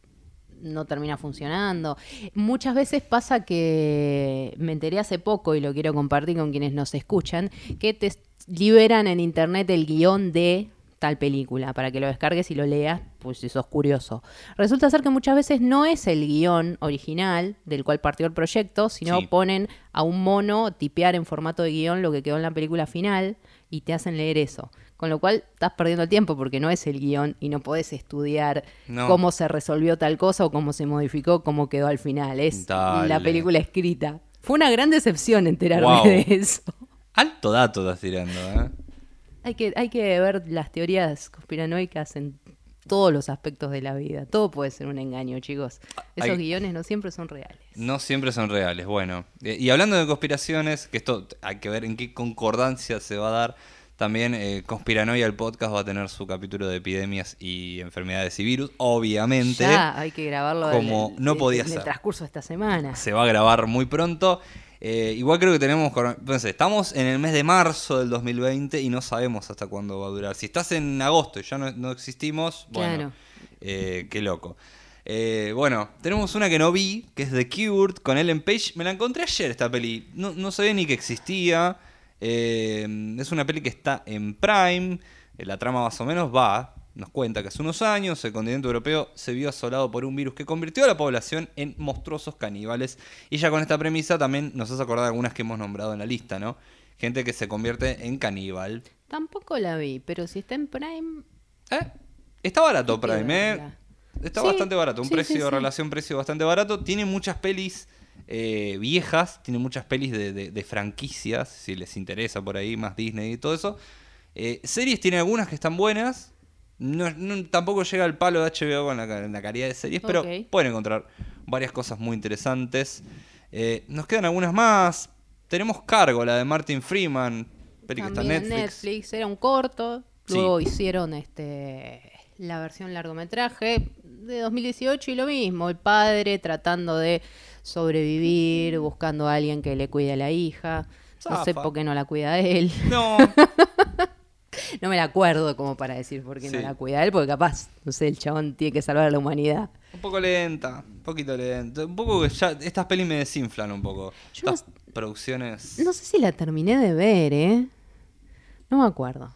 no termina funcionando. Muchas veces pasa que me enteré hace poco y lo quiero compartir con quienes nos escuchan, que te liberan en internet el guion de tal película para que lo descargues y lo leas, pues si sos curioso. Resulta ser que muchas veces no es el guion original del cual partió el proyecto, sino Sí. ponen a un mono tipear en formato de guion lo que quedó en la película final y te hacen leer eso. Con lo cual estás perdiendo el tiempo porque no es el guion y no podés estudiar No. cómo se resolvió tal cosa o cómo se modificó, cómo quedó al final. Es Dale. la película escrita. Fue una gran decepción enterarme Wow. de eso. Alto dato estás tirando, ¿eh? Hay que, hay que ver las teorías conspiranoicas en todos los aspectos de la vida. Todo puede ser un engaño, chicos. Esos guiones no siempre son reales. No siempre son reales. Bueno, eh, y hablando de conspiraciones, que esto hay que ver en qué concordancia se va a dar. También eh, Conspiranoia, el podcast, va a tener su capítulo de epidemias y enfermedades y virus. Obviamente, Ya, hay que grabarlo como en- no en- podía en ser. el transcurso de esta semana. se va a grabar muy pronto. Eh, igual creo que tenemos. sé, estamos en el mes de marzo del 2020 y no sabemos hasta cuándo va a durar. Si estás en agosto y ya no, no existimos, bueno, Claro. eh, qué loco. Eh, bueno, tenemos una que no vi, que es The Cured, con Ellen Page. Me la encontré ayer esta peli. No, no sabía ni que existía. Eh, es una peli que está en Prime. Eh, La trama más o menos va. Nos cuenta que hace unos años el continente europeo se vio asolado por un virus que convirtió a la población en monstruosos caníbales. Y ya con esta premisa también nos hace acordar algunas que hemos nombrado en la lista, ¿no? Gente que se convierte en caníbal. Tampoco la vi, pero si está en Prime, ¿Eh? Está barato Prime, ¿eh? Está Sí, bastante barato. Un sí, precio, sí. relación-precio bastante barato. Tiene muchas pelis eh, viejas, tiene muchas pelis de, de- de franquicias, si les interesa por ahí, más Disney y todo eso. Eh, series tiene algunas que están buenas. No, no- tampoco llega al palo de HBO con la, la calidad de series, pero Ok. pueden encontrar varias cosas muy interesantes. Eh, nos quedan algunas más. Tenemos Cargo, la de Martin Freeman, peli que está en Netflix. Netflix. Era un corto. Sí. Luego hicieron este la versión largometraje de 2018 y lo mismo. El padre tratando de sobrevivir, buscando a alguien que le cuide a la hija. No sé por qué no la cuida él. No, No me la acuerdo como para decir por qué Sí. no la cuida él, porque capaz, no sé, el chabón tiene que salvar a la humanidad. Un poco lenta, un poquito lenta. Un poco que ya estas pelis me desinflan un poco. Yo no estas producciones. No sé si la terminé de ver, ¿eh? No me acuerdo.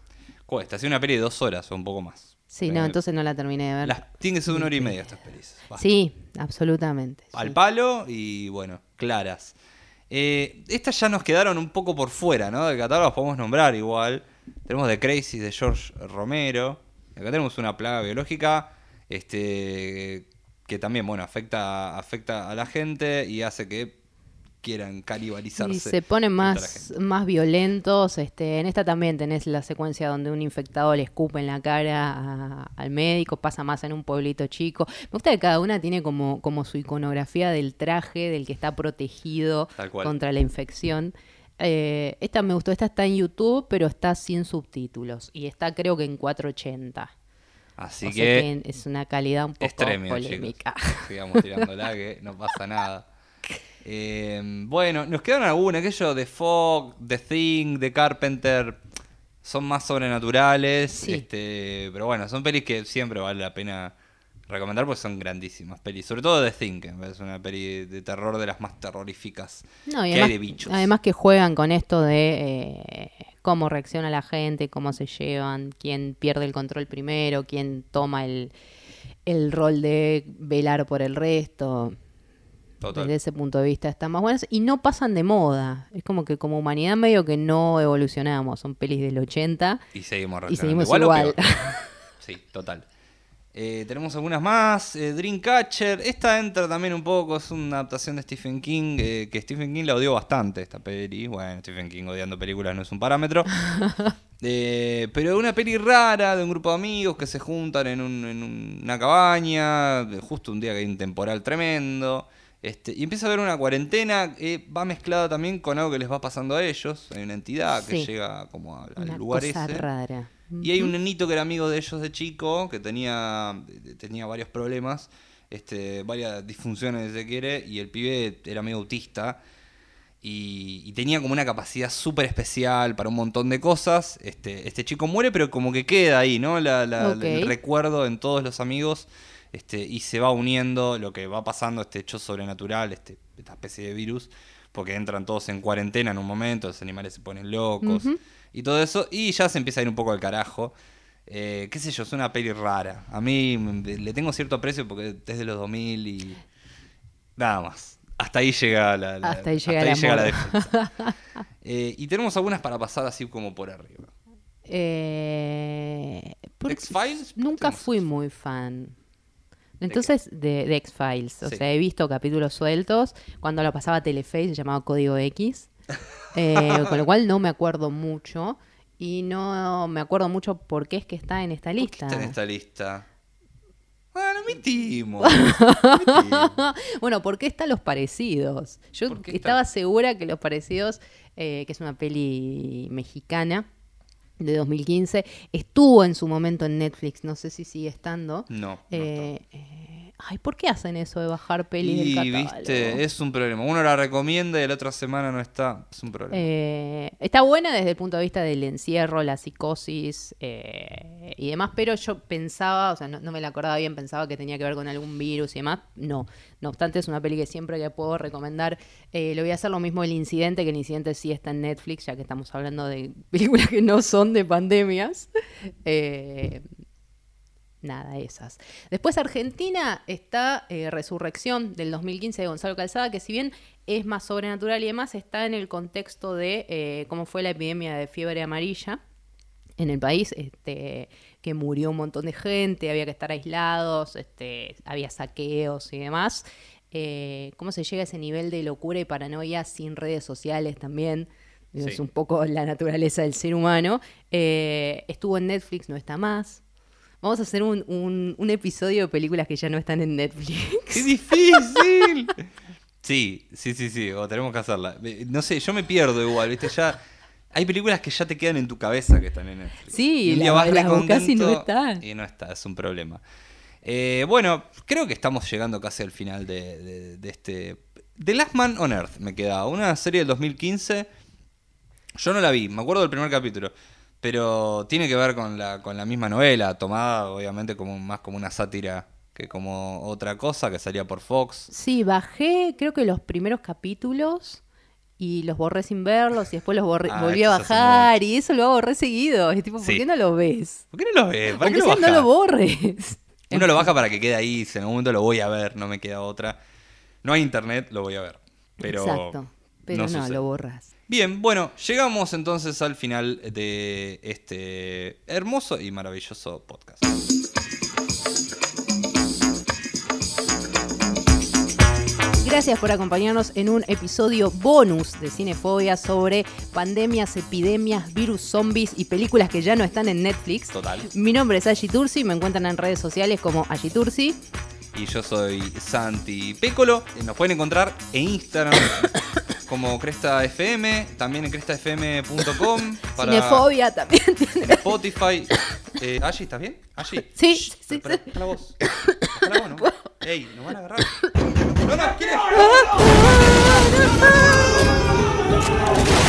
Cuesta, si una peli de dos horas o un poco más. Sí, no, entonces no la terminé de ver. Las, tiene que ser una hora y media estas pelis. Basta. Sí, absolutamente. Al sí. palo y bueno, claras. Eh, estas ya nos quedaron un poco por fuera, ¿no? Del catálogo las podemos nombrar igual. Tenemos The Crazy de George Romero. Acá tenemos una plaga biológica. Este. que también, bueno, afecta, afecta a la gente y hace que quieran canibalizarse. Y se ponen más, más violentos. Este, en esta también tenés la secuencia donde un infectado le escupe en la cara a- al médico, pasa más en un pueblito chico. Me gusta que cada una tiene como, como su iconografía del traje del que está protegido contra la infección. Eh, esta me gustó, esta está en YouTube, pero está sin subtítulos. Y está creo que en 480. Así O que, que es una calidad un poco polémica. chicos. Sigamos tirándola que no pasa nada. Eh, bueno, nos quedan algunas, aquello de Fog, The Thing, The Carpenter, son más sobrenaturales, Sí. este, pero bueno, son pelis que siempre vale la pena recomendar porque son grandísimas pelis, sobre todo The Thing, que parece una peli de terror de las más terroríficas No, y que además, hay de bichos. además que juegan con esto de eh, cómo reacciona la gente, cómo se llevan, quién pierde el control primero, quién toma el, el rol de velar por el resto. Total. Desde ese punto de vista están más buenas y no pasan de moda. Es como que como humanidad medio que no evolucionamos. Son pelis del 80 Y seguimos y seguimos igual. Sí, total. Eh, tenemos algunas más. Eh, Dreamcatcher. Esta entra también un poco. Es una adaptación de Stephen King. eh, que Stephen King la odió bastante, esta peli. Bueno, Stephen King odiando películas no es un parámetro. Pero una peli rara de un grupo de amigos que se juntan en, un- en un- una cabaña. Justo un día que hay un temporal tremendo. Este, y empieza a haber una cuarentena. eh, va mezclada también con algo que les va pasando a ellos. Hay una entidad que llega como a- al Una lugar cosa ese. rara. Y hay un nenito que era amigo de ellos de chico, que tenía, tenía varios problemas, este, varias disfunciones, si se quiere, y el pibe era medio autista. Y, y tenía como una capacidad súper especial para un montón de cosas. Este, este chico muere, pero como que queda ahí, ¿no? La, la- Ok. El recuerdo en todos los amigos. Este, y se va uniendo lo que va pasando, este hecho sobrenatural, este, esta especie de virus, porque entran todos en cuarentena en un momento, los animales se ponen locos y todo eso, y ya se empieza a ir un poco al carajo. Eh, qué sé yo, es una peli rara. A mí le tengo cierto aprecio porque es de los 2000 y nada más. Hasta ahí llega la, la- Hasta ahí llega la defensa. Eh, y tenemos algunas para pasar así como por arriba. Eh, X-Files, Nunca fui muy fan. Entonces, de, de X-Files. O Sí. sea, he visto capítulos sueltos. Cuando lo pasaba Telefe se llamaba Código X. Eh, con lo cual no me acuerdo mucho. Y no me acuerdo mucho por qué es que está en esta ¿Por qué lista. está en esta lista? Bueno, mitimos. mitimos. bueno, ¿por qué están los parecidos? Yo estaba segura que los parecidos, eh, que es una peli mexicana de 2015, estuvo en su momento en Netflix, no sé si sigue estando. No. no Eh, eh, ay, ¿por qué hacen eso de bajar pelis y del catálogo? viste, es un problema. Uno la recomienda y la otra semana no está. Es un problema. Eh, está buena desde el punto de vista del encierro, la psicosis eh, y demás, pero yo pensaba, o sea, no, no me la acordaba bien, pensaba que tenía que ver con algún virus y demás. No, no obstante, es una peli que siempre que puedo recomendar. Eh, le voy a hacer lo mismo el incidente, que el incidente sí está en Netflix, ya que estamos hablando de películas que no son de pandemias. Nada, esas. Después Argentina está eh, Resurrección del 2015 de Gonzalo Calzada, que si bien es más sobrenatural y demás, está en el contexto de eh, cómo fue la epidemia de fiebre amarilla en el país, este, que murió un montón de gente, había que estar aislados, este, había saqueos y demás. Eh, ¿Cómo se llega a ese nivel de locura y paranoia sin redes sociales también? Sí. Es un poco la naturaleza del ser humano. Estuvo en Netflix, no está más. Vamos a hacer un, un- un episodio de películas que ya no están en Netflix. ¡Qué difícil! Sí, sí, sí, sí, o tenemos que hacerla. Eh, No sé, yo me pierdo igual, ¿viste? Ya hay películas que ya te quedan en tu cabeza que están en Netflix. Sí, la- vas las buscás y no están. Y no está, es un problema. Eh, bueno, creo que estamos llegando casi al final de, de- de este... The Last Man on Earth me queda, una serie del 2015. Yo no la vi, me acuerdo del primer capítulo. Pero tiene que ver con la, con la misma novela, tomada obviamente como más como una sátira que como otra cosa que salía por Fox. Sí, bajé creo que los primeros capítulos y los borré sin verlos y después los borré- Ah, volví a bajar y eso lo hago re seguido. Es tipo, ¿por Sí. qué no lo ves? ¿Por qué no lo ves? ¿Para Aunque qué lo sea, no lo borres. Uno lo baja para que quede ahí, si en algún momento lo voy a ver, no me queda otra. No hay internet, lo voy a ver. Pero Exacto. Pero no, sucede. lo borras. Bien, bueno, llegamos entonces al final de este hermoso y maravilloso podcast. Gracias por acompañarnos en un episodio bonus de Cinefobia sobre pandemias, epidemias, virus, zombies y películas que ya no están en Netflix. Total. Mi nombre es Ashi Tursi, me encuentran en redes sociales como Ashi Tursi. Y yo soy Santi Pécolo. Nos pueden encontrar en Instagram como Cresta FM, también en crestafm.com. Para Cinefobia también. En Spotify. Eh, ¿estás bien? Allí. Sí, sí, sí. Ey, nos van a agarrar. ¡No, no! Ah, ah, ah,